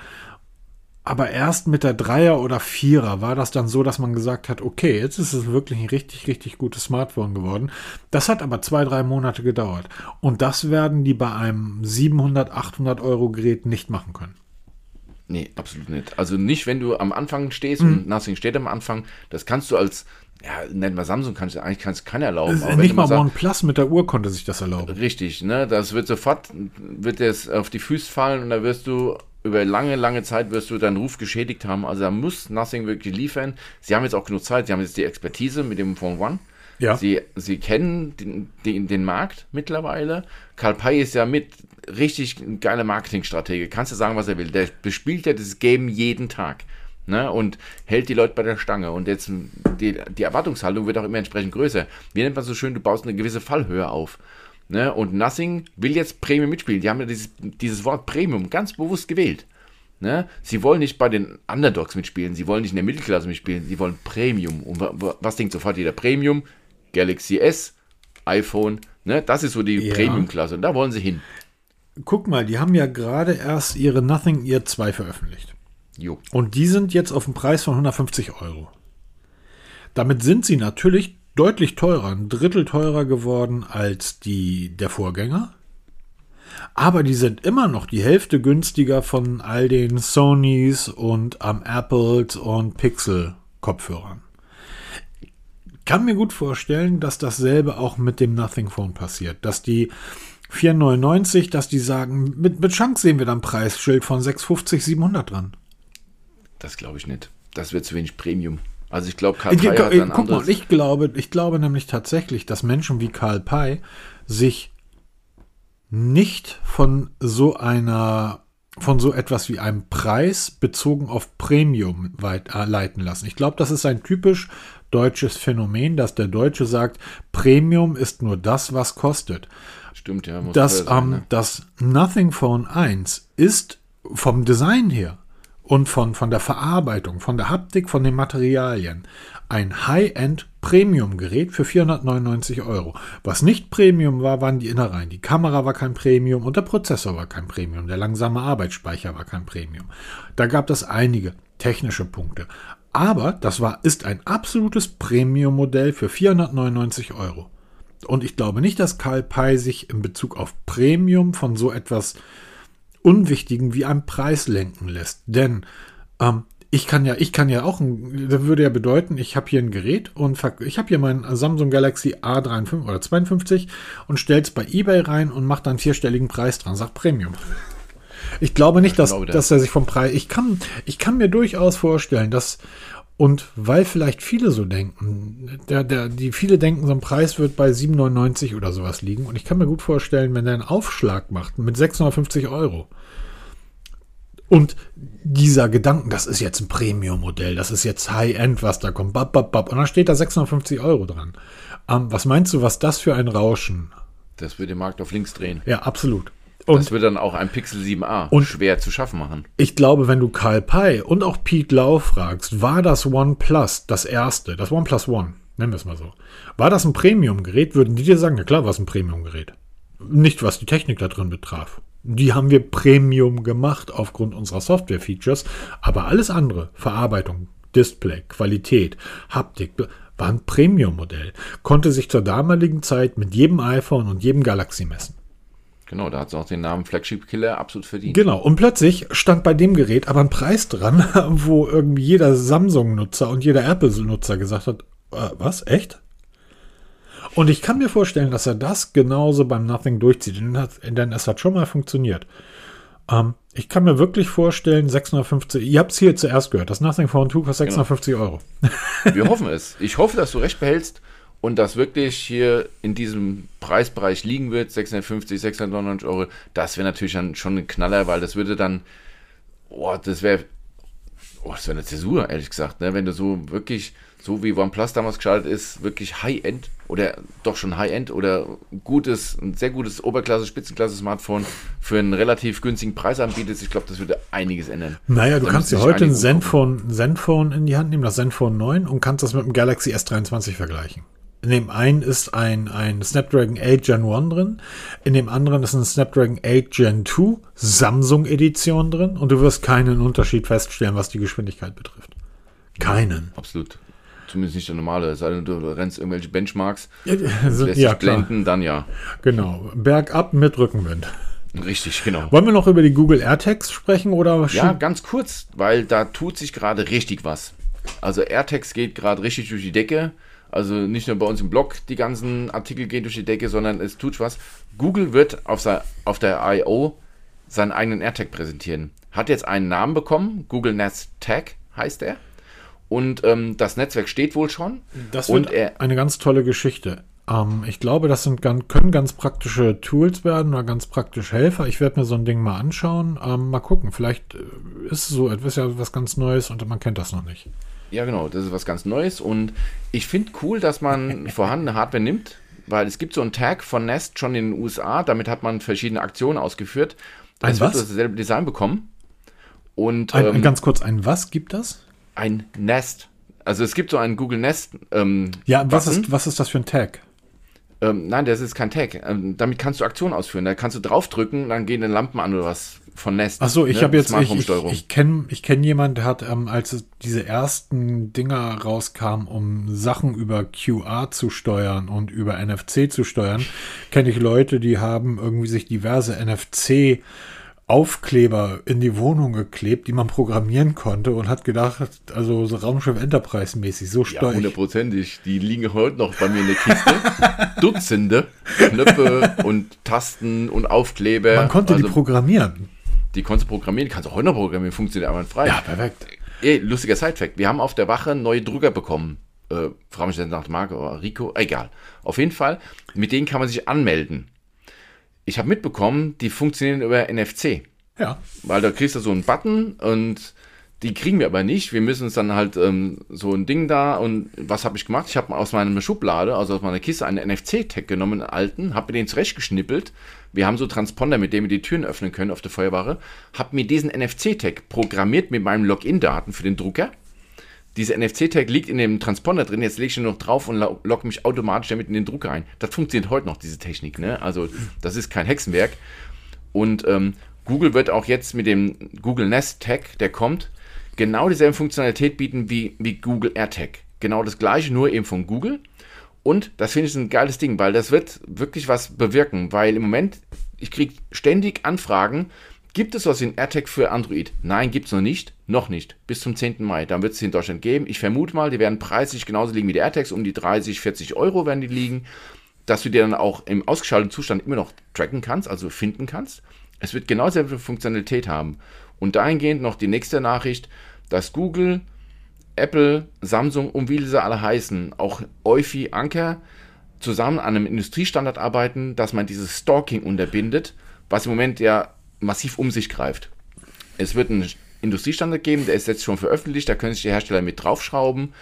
Aber erst mit der Dreier oder Vierer war das dann so, dass man gesagt hat, okay, jetzt ist es wirklich ein richtig, richtig gutes Smartphone geworden. Das hat aber zwei, drei Monate gedauert. Und das werden die bei einem 700, 800 Euro Gerät nicht machen können. Nee, absolut nicht. Also nicht, wenn du am Anfang stehst Mhm. und Nothing steht am Anfang, das kannst du als, ja, nennen wir Samsung, kannst du eigentlich kannst keiner erlauben. Aber wenn nicht mal OnePlus mit der Uhr konnte sich das erlauben. Richtig, ne? Das wird sofort, wird es auf die Füße fallen und da wirst du über lange, lange Zeit wirst du deinen Ruf geschädigt haben. Also da muss Nothing wirklich liefern. Sie haben jetzt auch genug Zeit, sie haben jetzt die Expertise mit dem Phone One. Ja. Sie, sie kennen den, den, den Markt mittlerweile. Karl Pei ist ja mit richtig ein geiler Marketingstratege. Kannst du sagen, was er will. Der bespielt ja das Game jeden Tag. Ne, und hält die Leute bei der Stange. Und jetzt die, die Erwartungshaltung wird auch immer entsprechend größer. Wie nennt man so schön, du baust eine gewisse Fallhöhe auf. Ne? Und Nothing will jetzt Premium mitspielen. Die haben ja dieses, dieses Wort Premium ganz bewusst gewählt. Ne? Sie wollen nicht bei den Underdogs mitspielen, sie wollen nicht in der Mittelklasse mitspielen, sie wollen Premium. Und was denkt sofort jeder? Premium, Galaxy S, iPhone, ne? das ist so die ja. Premium-Klasse und da wollen sie hin. Guck mal, die haben ja gerade erst ihre Nothing Ear 2 veröffentlicht. Jo. Und die sind jetzt auf dem Preis von 150 Euro. Damit sind sie natürlich deutlich teurer, ein Drittel teurer geworden als die der Vorgänger. Aber die sind immer noch die Hälfte günstiger von all den Sonys und ähm, Apples und Pixel Kopfhörern. Kann mir gut vorstellen, dass dasselbe auch mit dem Nothing Phone passiert, dass die 4,99, dass die sagen, mit, mit Chance sehen wir dann Preisschild von 6,50, 700 dran. Das glaube ich nicht. Das wird zu wenig Premium. Also ich glaube, Karl Pei hat dann Guck mal, ich glaube, ich glaube nämlich tatsächlich, dass Menschen wie Karl Pei sich nicht von so einer von so etwas wie einem Preis bezogen auf Premium weit, äh, leiten lassen. Ich glaube, das ist ein typisch deutsches Phänomen, dass der Deutsche sagt, Premium ist nur das, was kostet. Stimmt, ja. Muss das, sein, ähm, ne? das Nothing Phone 1 ist vom Design her und von, von der Verarbeitung, von der Haptik, von den Materialien ein High-End Premium-Gerät für 499 Euro. Was nicht Premium war, waren die Innereien. Die Kamera war kein Premium und der Prozessor war kein Premium. Der langsame Arbeitsspeicher war kein Premium. Da gab es einige technische Punkte. Aber das war, ist ein absolutes Premium-Modell für 499 Euro. Und ich glaube nicht, dass Karl Pei sich in Bezug auf Premium von so etwas Unwichtigen wie einem Preis lenken lässt. Denn ähm, ich kann ja, ich kann ja auch, ein, das würde ja bedeuten, ich habe hier ein Gerät und ich habe hier mein Samsung Galaxy A53 oder 52 und stelle es bei eBay rein und mache dann vierstelligen Preis dran, sagt Premium. Ich glaube nicht, dass, dass er sich vom Preis. Ich kann, ich kann mir durchaus vorstellen, dass und weil vielleicht viele so denken, der, der, die viele denken, so ein Preis wird bei 7,99 oder sowas liegen. Und ich kann mir gut vorstellen, wenn der einen Aufschlag macht mit 650 Euro. Und dieser Gedanken, das ist jetzt ein Premium-Modell, das ist jetzt High-End, was da kommt, bap, bap, bap, und dann steht da 650 Euro dran. Ähm, was meinst du, was das für ein Rauschen? Das würde den Markt auf links drehen. Ja, absolut. Und das wird dann auch ein Pixel 7a und schwer zu schaffen machen. Ich glaube, wenn du Karl Pei und auch Pete Lau fragst, war das OnePlus das erste, das OnePlus One, nennen wir es mal so, war das ein Premium-Gerät, würden die dir sagen, ja klar, war es ein Premium-Gerät. Nicht, was die Technik da drin betraf. Die haben wir Premium gemacht aufgrund unserer Software-Features, aber alles andere, Verarbeitung, Display, Qualität, Haptik, war ein Premium-Modell. Konnte sich zur damaligen Zeit mit jedem iPhone und jedem Galaxy messen. Genau, da hat es auch den Namen Flagship Killer absolut verdient. Genau, und plötzlich stand bei dem Gerät aber ein Preis dran, (laughs) wo irgendwie jeder Samsung-Nutzer und jeder Apple-Nutzer gesagt hat, äh, was, echt? Und ich kann mir vorstellen, dass er das genauso beim Nothing durchzieht, denn es hat schon mal funktioniert. Ähm, ich kann mir wirklich vorstellen, 650, ihr habt es hier zuerst gehört, das Nothing Phone 2 kostet 650 genau. Euro. Wir hoffen es. Ich hoffe, dass du recht behältst und das wirklich hier in diesem Preisbereich liegen wird, 650, 699 Euro, das wäre natürlich dann schon ein Knaller, weil das würde dann, oh, das wäre, oh, das wäre eine Zäsur, ehrlich gesagt, ne? wenn du so wirklich, so wie OnePlus damals geschaltet ist, wirklich High-End oder doch schon High-End oder gutes, ein sehr gutes Oberklasse, Spitzenklasse-Smartphone für einen relativ günstigen Preis anbietet, ich glaube, das würde einiges ändern. Naja, du da kannst dir heute ein Zenfone, Zenfone in die Hand nehmen, das Zenfone 9 und kannst das mit dem Galaxy S23 vergleichen. In dem einen ist ein, ein Snapdragon 8 Gen 1 drin, in dem anderen ist ein Snapdragon 8 Gen 2 Samsung Edition drin und du wirst keinen Unterschied feststellen, was die Geschwindigkeit betrifft. Keinen. Absolut. Zumindest nicht der normale. Es sei denn, du rennst irgendwelche Benchmarks, ja, also, lässt (laughs) ja, blenden, dann ja. Genau. Bergab mit Rückenwind. Richtig, genau. Wollen wir noch über die Google AirTags sprechen oder? Ja, ganz kurz, weil da tut sich gerade richtig was. Also AirTags geht gerade richtig durch die Decke. Also nicht nur bei uns im Blog die ganzen Artikel gehen durch die Decke, sondern es tut was. Google wird auf, auf der I.O. seinen eigenen AirTag präsentieren. Hat jetzt einen Namen bekommen, Google Nest Tag heißt er. Und ähm, das Netzwerk steht wohl schon. Das und wird er, eine ganz tolle Geschichte. Ähm, ich glaube, das sind können ganz praktische Tools werden oder ganz praktische Helfer. Ich werde mir so ein Ding mal anschauen. Ähm, mal gucken. Vielleicht äh, ist so etwas ja was ganz Neues und man kennt das noch nicht. Ja, genau, das ist was ganz Neues und ich finde cool, dass man (laughs) vorhandene Hardware nimmt, weil es gibt so einen Tag von Nest schon in den USA, damit hat man verschiedene Aktionen ausgeführt. Ein Es wird was? dasselbe Design bekommen und Ein, ähm, ganz kurz, ein was gibt das? ein Nest. Also es gibt so einen Google Nest. Ähm, Ja, was Button. ist, was ist das für ein Tag? Ähm, nein, das ist kein Tag. Ähm, damit kannst du Aktionen ausführen. Da kannst du draufdrücken, dann gehen dann Lampen an oder was von Nest. Ach so, ich ne? habe jetzt, ich, ich, ich kenne ich kenn jemanden, der hat, ähm, als es diese ersten Dinger rauskamen, um Sachen über QR zu steuern und über NFC zu steuern, kenne ich Leute, die haben irgendwie sich diverse NFC Aufkleber in die Wohnung geklebt, die man programmieren konnte und hat gedacht, also so Raumschiff Enterprise mäßig, so Ja, steuer ich. hundertprozentig. Die liegen heute noch bei mir in der Kiste. (laughs) Dutzende Knöpfe und Tasten und Aufkleber. Man konnte also, die programmieren. Die konntest du programmieren. Die kannst du auch heute noch programmieren. Funktioniert aber frei. Ja, perfekt. Ey, lustiger Sidefact. Wir haben auf der Wache neue Drucker bekommen. Äh, frage mich nicht nach Marke oder Rico. Egal. Auf jeden Fall, mit denen kann man sich anmelden. Ich habe mitbekommen, die funktionieren über NFC. Ja. Weil da kriegst du so einen Button und die kriegen wir aber nicht. Wir müssen uns dann halt ähm, so ein Ding da und was habe ich gemacht? Ich habe aus meiner Schublade, also aus meiner Kiste, einen NFC-Tag genommen, einen alten, habe mir den zurechtgeschnippelt. Wir haben so Transponder, mit denen wir die Türen öffnen können auf der Feuerwache. Habe mir diesen NFC-Tag programmiert mit meinen Login-Daten für den Drucker. Dieser NFC-Tag liegt in dem Transponder drin, jetzt lege ich ihn noch drauf und lo- logge mich automatisch damit in den Drucker ein. Das funktioniert heute noch, diese Technik. Ne? Also das ist kein Hexenwerk. Und ähm, Google wird auch jetzt mit dem Google Nest Tag, der kommt, genau dieselbe Funktionalität bieten wie, wie Google AirTag. Genau das gleiche, nur eben von Google. Und das finde ich ein geiles Ding, weil das wird wirklich was bewirken, weil im Moment, ich kriege ständig Anfragen, gibt es was in AirTag für Android? Nein, gibt es noch nicht, noch nicht, bis zum 10. Mai. Dann wird es in Deutschland geben. Ich vermute mal, die werden preislich genauso liegen wie die AirTags, um die 30, 40 Euro werden die liegen, dass du dir dann auch im ausgeschalteten Zustand immer noch tracken kannst, also finden kannst. Es wird genau dieselbe Funktionalität haben. Und dahingehend noch die nächste Nachricht, dass Google, Apple, Samsung und wie sie alle heißen, auch Eufy, Anker, zusammen an einem Industriestandard arbeiten, dass man dieses Stalking unterbindet, was im Moment ja massiv um sich greift. Es wird einen Industriestandard geben, der ist jetzt schon veröffentlicht, da können sich die Hersteller mit draufschrauben,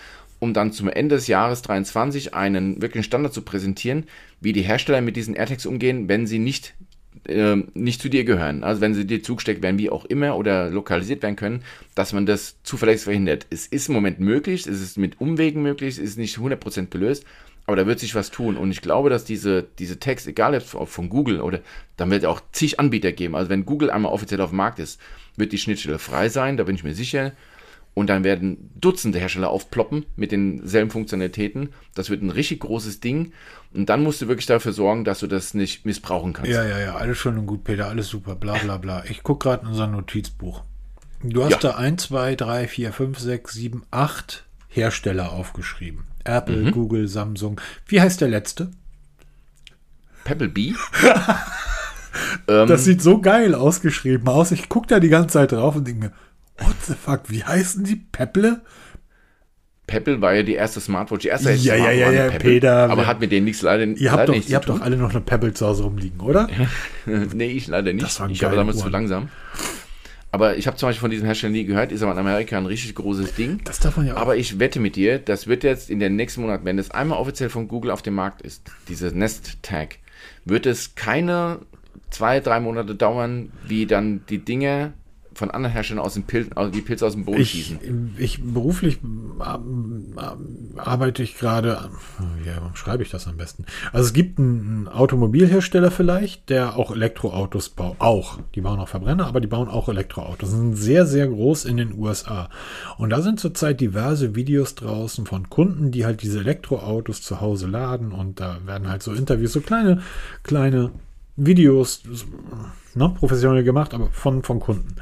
um dann zum Ende des Jahres 23 einen wirklichen Standard zu präsentieren, wie die Hersteller mit diesen AirTags umgehen, wenn sie nicht ähm, nicht zu dir gehören. Also wenn sie dir zugesteckt werden, wie auch immer, oder lokalisiert werden können, dass man das zuverlässig verhindert. Es ist im Moment möglich, es ist mit Umwegen möglich, es ist nicht 100% gelöst, aber da wird sich was tun. Und ich glaube, dass diese, diese Tags, egal ob von Google oder, dann wird es auch zig Anbieter geben. Also wenn Google einmal offiziell auf dem Markt ist, wird die Schnittstelle frei sein, da bin ich mir sicher. Und dann werden Dutzende Hersteller aufploppen mit denselben Funktionalitäten. Das wird ein richtig großes Ding. Und dann musst du wirklich dafür sorgen, dass du das nicht missbrauchen kannst. Ja, ja, ja, alles schön und gut, Peter, alles super, bla bla bla. Ich gucke gerade in unser Notizbuch. Du hast Ja. da 1, 2, 3, 4, 5, 6, 7, 8 Hersteller aufgeschrieben. Apple, Google, Samsung. Wie heißt der letzte? Pebblebee? (laughs) ähm, Das sieht so geil ausgeschrieben aus. Ich gucke da die ganze Zeit drauf und denke mir, what the fuck, wie heißen die? Pepple? Pebble war ja die erste Smartwatch, die erste Ja, ja, ja, war ja. Peter, Aber hat mit denen nichts leider, Ihr habt, leider doch, nichts ihr habt zu doch alle noch eine Pebble zu Hause rumliegen, oder? (laughs) nee, ich leider nicht. Das waren ich war damals zu Uhren. langsam. Aber ich habe zum Beispiel von diesem Hersteller nie gehört, ist aber in Amerika ein richtig großes Ding. Das darf man ja auch. Aber ich wette mit dir, das wird jetzt in den nächsten Monaten, wenn es einmal offiziell von Google auf dem Markt ist, dieses Nest Tag, wird es keine zwei, drei Monate dauern, wie dann die Dinge von anderen Herstellern aus dem Pilz, also die Pilze aus dem Boden ich, schießen. ich beruflich ähm, ähm, arbeite ich gerade, ja, warum schreibe ich das am besten? Also es gibt einen Automobilhersteller vielleicht, der auch Elektroautos baut. Auch. Die bauen auch Verbrenner, aber die bauen auch Elektroautos. Sind sehr, sehr groß in den USA. Und da sind zurzeit diverse Videos draußen von Kunden, die halt diese Elektroautos zu Hause laden und da werden halt so Interviews, so kleine, kleine Videos, ne, professionell gemacht, aber von, von Kunden.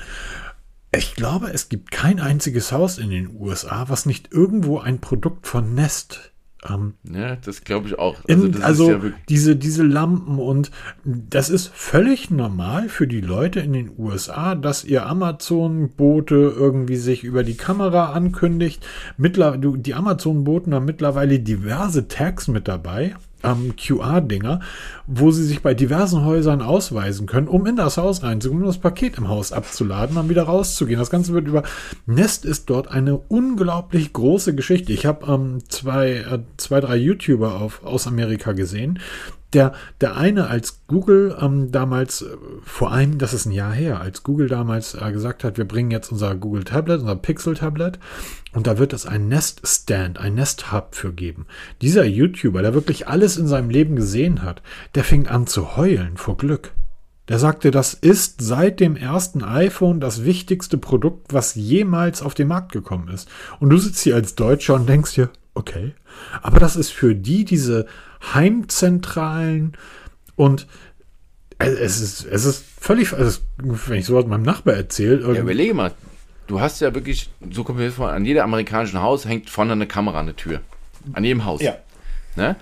Ich glaube, es gibt kein einziges Haus in den USA, was nicht irgendwo ein Produkt von Nest Ähm, ja, das glaube ich auch. Also, in, also ja diese, diese Lampen und das ist völlig normal für die Leute in den USA, dass ihr Amazon-Bote irgendwie sich über die Kamera ankündigt. Mittler, die Amazon-Boten haben mittlerweile diverse Tags mit dabei ähm, QR-Dinger, wo sie sich bei diversen Häusern ausweisen können, um in das Haus reinzukommen, um das Paket im Haus abzuladen, dann wieder rauszugehen. Das Ganze wird über Nest ist dort eine unglaublich große Geschichte. Ich habe ähm, zwei, äh, zwei, drei YouTuber auf, aus Amerika gesehen, der, der eine, als Google ähm, damals, äh, vor allem, das ist ein Jahr her, als Google damals äh, gesagt hat, wir bringen jetzt unser Google Tablet, unser Pixel Tablet und da wird es ein Nest Stand, ein Nest Hub für geben. Dieser YouTuber, der wirklich alles in seinem Leben gesehen hat, der fing an zu heulen vor Glück. Der sagte, das ist seit dem ersten iPhone das wichtigste Produkt, was jemals auf den Markt gekommen ist. Und du sitzt hier als Deutscher und denkst dir, okay. Aber das ist für die diese Heimzentralen und es ist, es ist völlig, also wenn ich sowas meinem Nachbar erzähle. Ja, überlege mal, du hast ja wirklich, so kommt mir vor, an jedem amerikanischen Haus hängt vorne eine Kamera an der Tür. An jedem Haus. Ja. Ne?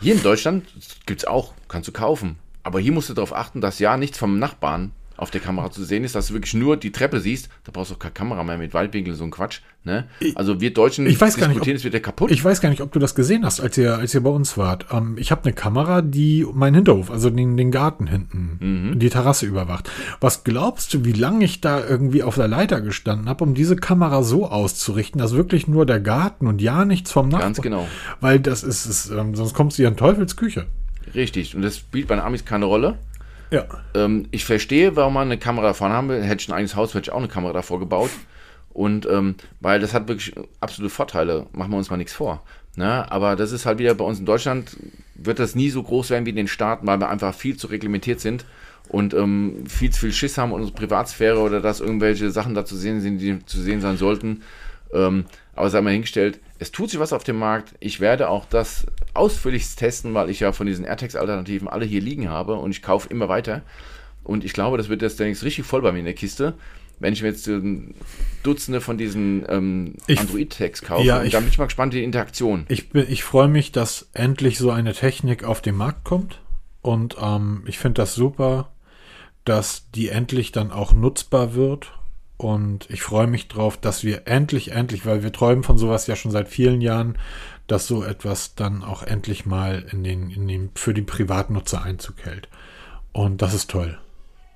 Hier in Deutschland gibt es auch, kannst du kaufen. Aber hier musst du darauf achten, dass ja nichts vom Nachbarn auf der Kamera zu sehen ist, dass du wirklich nur die Treppe siehst, da brauchst du auch keine Kamera mehr mit Waldwinkel, so ein Quatsch. Ne? Also wir Deutschen ich weiß gar nicht, ob, es wird ja kaputt. Ich weiß gar nicht, ob du das gesehen hast, als ihr, als ihr bei uns wart. Ähm, ich habe eine Kamera, die meinen Hinterhof, also den, den Garten hinten, mhm. die Terrasse überwacht. Was glaubst du, wie lange ich da irgendwie auf der Leiter gestanden habe, um diese Kamera so auszurichten, dass wirklich nur der Garten und ja nichts vom Nachbarn. Ganz genau. Weil das ist, ist ähm, sonst kommst du hier in Teufelsküche. Richtig. Und das spielt bei den Amis keine Rolle. Ja. Ähm, ich verstehe, warum man eine Kamera davor haben will. Hätte ich ein eigenes Haus, hätte ich auch eine Kamera davor gebaut. Und ähm, weil das hat wirklich absolute Vorteile, machen wir uns mal nichts vor. Ne? Aber das ist halt wieder bei uns in Deutschland, wird das nie so groß werden wie in den Staaten, weil wir einfach viel zu reglementiert sind und ähm, viel zu viel Schiss haben, unsere Privatsphäre oder dass irgendwelche Sachen da zu sehen sind, die zu sehen sein sollten. Ähm, aber sei mal hingestellt, es tut sich was auf dem Markt. Ich werde auch das ausführlichst testen, weil ich ja von diesen AirTags-Alternativen alle hier liegen habe und ich kaufe immer weiter. Und ich glaube, das wird jetzt demnächst richtig voll bei mir in der Kiste. Wenn ich mir jetzt Dutzende von diesen ähm, Android-Tags kaufe, ja, ich, dann bin ich mal gespannt, die Interaktion. Ich, ich freue mich, dass endlich so eine Technik auf den Markt kommt. Und ähm, ich finde das super, dass die endlich dann auch nutzbar wird und ich freue mich drauf, dass wir endlich, endlich, weil wir träumen von sowas ja schon seit vielen Jahren, dass so etwas dann auch endlich mal in den, in den, für die Privatnutzer Einzug hält. Und das ist toll.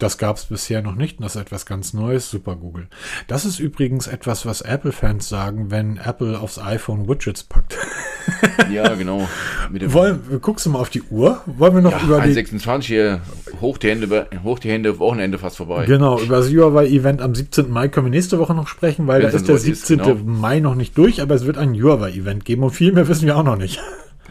Das gab es bisher noch nicht und das ist etwas ganz Neues. Super Google. Das ist übrigens etwas, was Apple-Fans sagen, wenn Apple aufs iPhone Widgets packt. (laughs) Ja, genau. Wollen, guckst du mal auf die Uhr? Wollen wir noch ja, über die 26 hier hoch die Hände, hoch die Hände, Wochenende fast vorbei. Genau, über das Huawei-Event am 17. Mai können wir nächste Woche noch sprechen, weil Wenn da ist der 17. Ist, genau. Mai noch nicht durch, aber es wird ein Huawei-Event geben und viel mehr wissen wir auch noch nicht.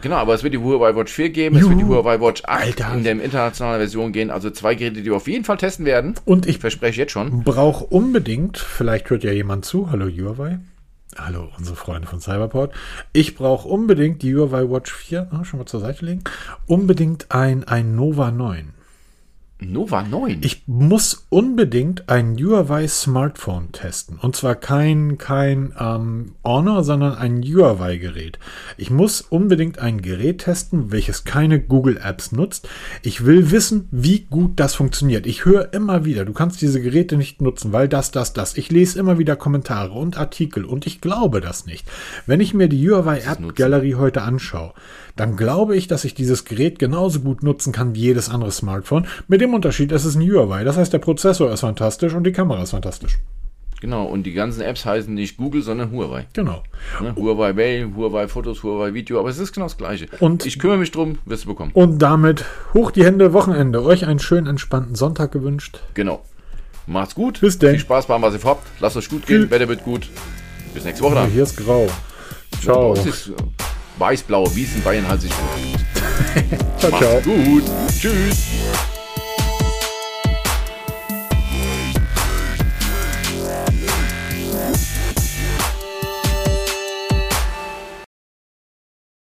Genau, aber es wird die Huawei Watch 4 geben, Juhu. es wird die Huawei Watch 8 Alter. in der internationalen Version gehen. Also zwei Geräte, die wir auf jeden Fall testen werden. Und ich verspreche jetzt schon. Brauche unbedingt, vielleicht hört ja jemand zu, hallo Huawei. Hallo, unsere Freunde von Cyberport. Ich brauche unbedingt die Huawei Watch 4, ah, schon mal zur Seite legen, unbedingt ein, ein Nova 9. Nova 9. Ich muss unbedingt ein Huawei Smartphone testen. Und zwar kein, kein ähm, Honor, sondern ein Huawei-Gerät. Ich muss unbedingt ein Gerät testen, welches keine Google Apps nutzt. Ich will wissen, wie gut das funktioniert. Ich höre immer wieder, du kannst diese Geräte nicht nutzen, weil das, das, das. Ich lese immer wieder Kommentare und Artikel und ich glaube das nicht. Wenn ich mir die Huawei App Gallery heute anschaue, dann glaube ich, dass ich dieses Gerät genauso gut nutzen kann wie jedes andere Smartphone. Mit dem Unterschied, es ist ein Huawei. Das heißt, der Prozessor ist fantastisch und die Kamera ist fantastisch. Genau, und die ganzen Apps heißen nicht Google, sondern Huawei. Genau. Ne? Huawei Mail, Huawei Fotos, Huawei Video, aber es ist genau das Gleiche. Und ich kümmere mich drum, wirst du bekommen. Und damit hoch die Hände, Wochenende. Euch einen schönen, entspannten Sonntag gewünscht. Genau. Macht's gut. Bis denn. Viel Spaß beim, was ihr habt. Lasst euch gut gehen. Wetter wird gut. Bis nächste Woche dann. Hier ist grau. Ciao. Ja, weiß-blau, wie es in Bayern halt sich (laughs) ciao, Macht's ciao. gut. Tschüss.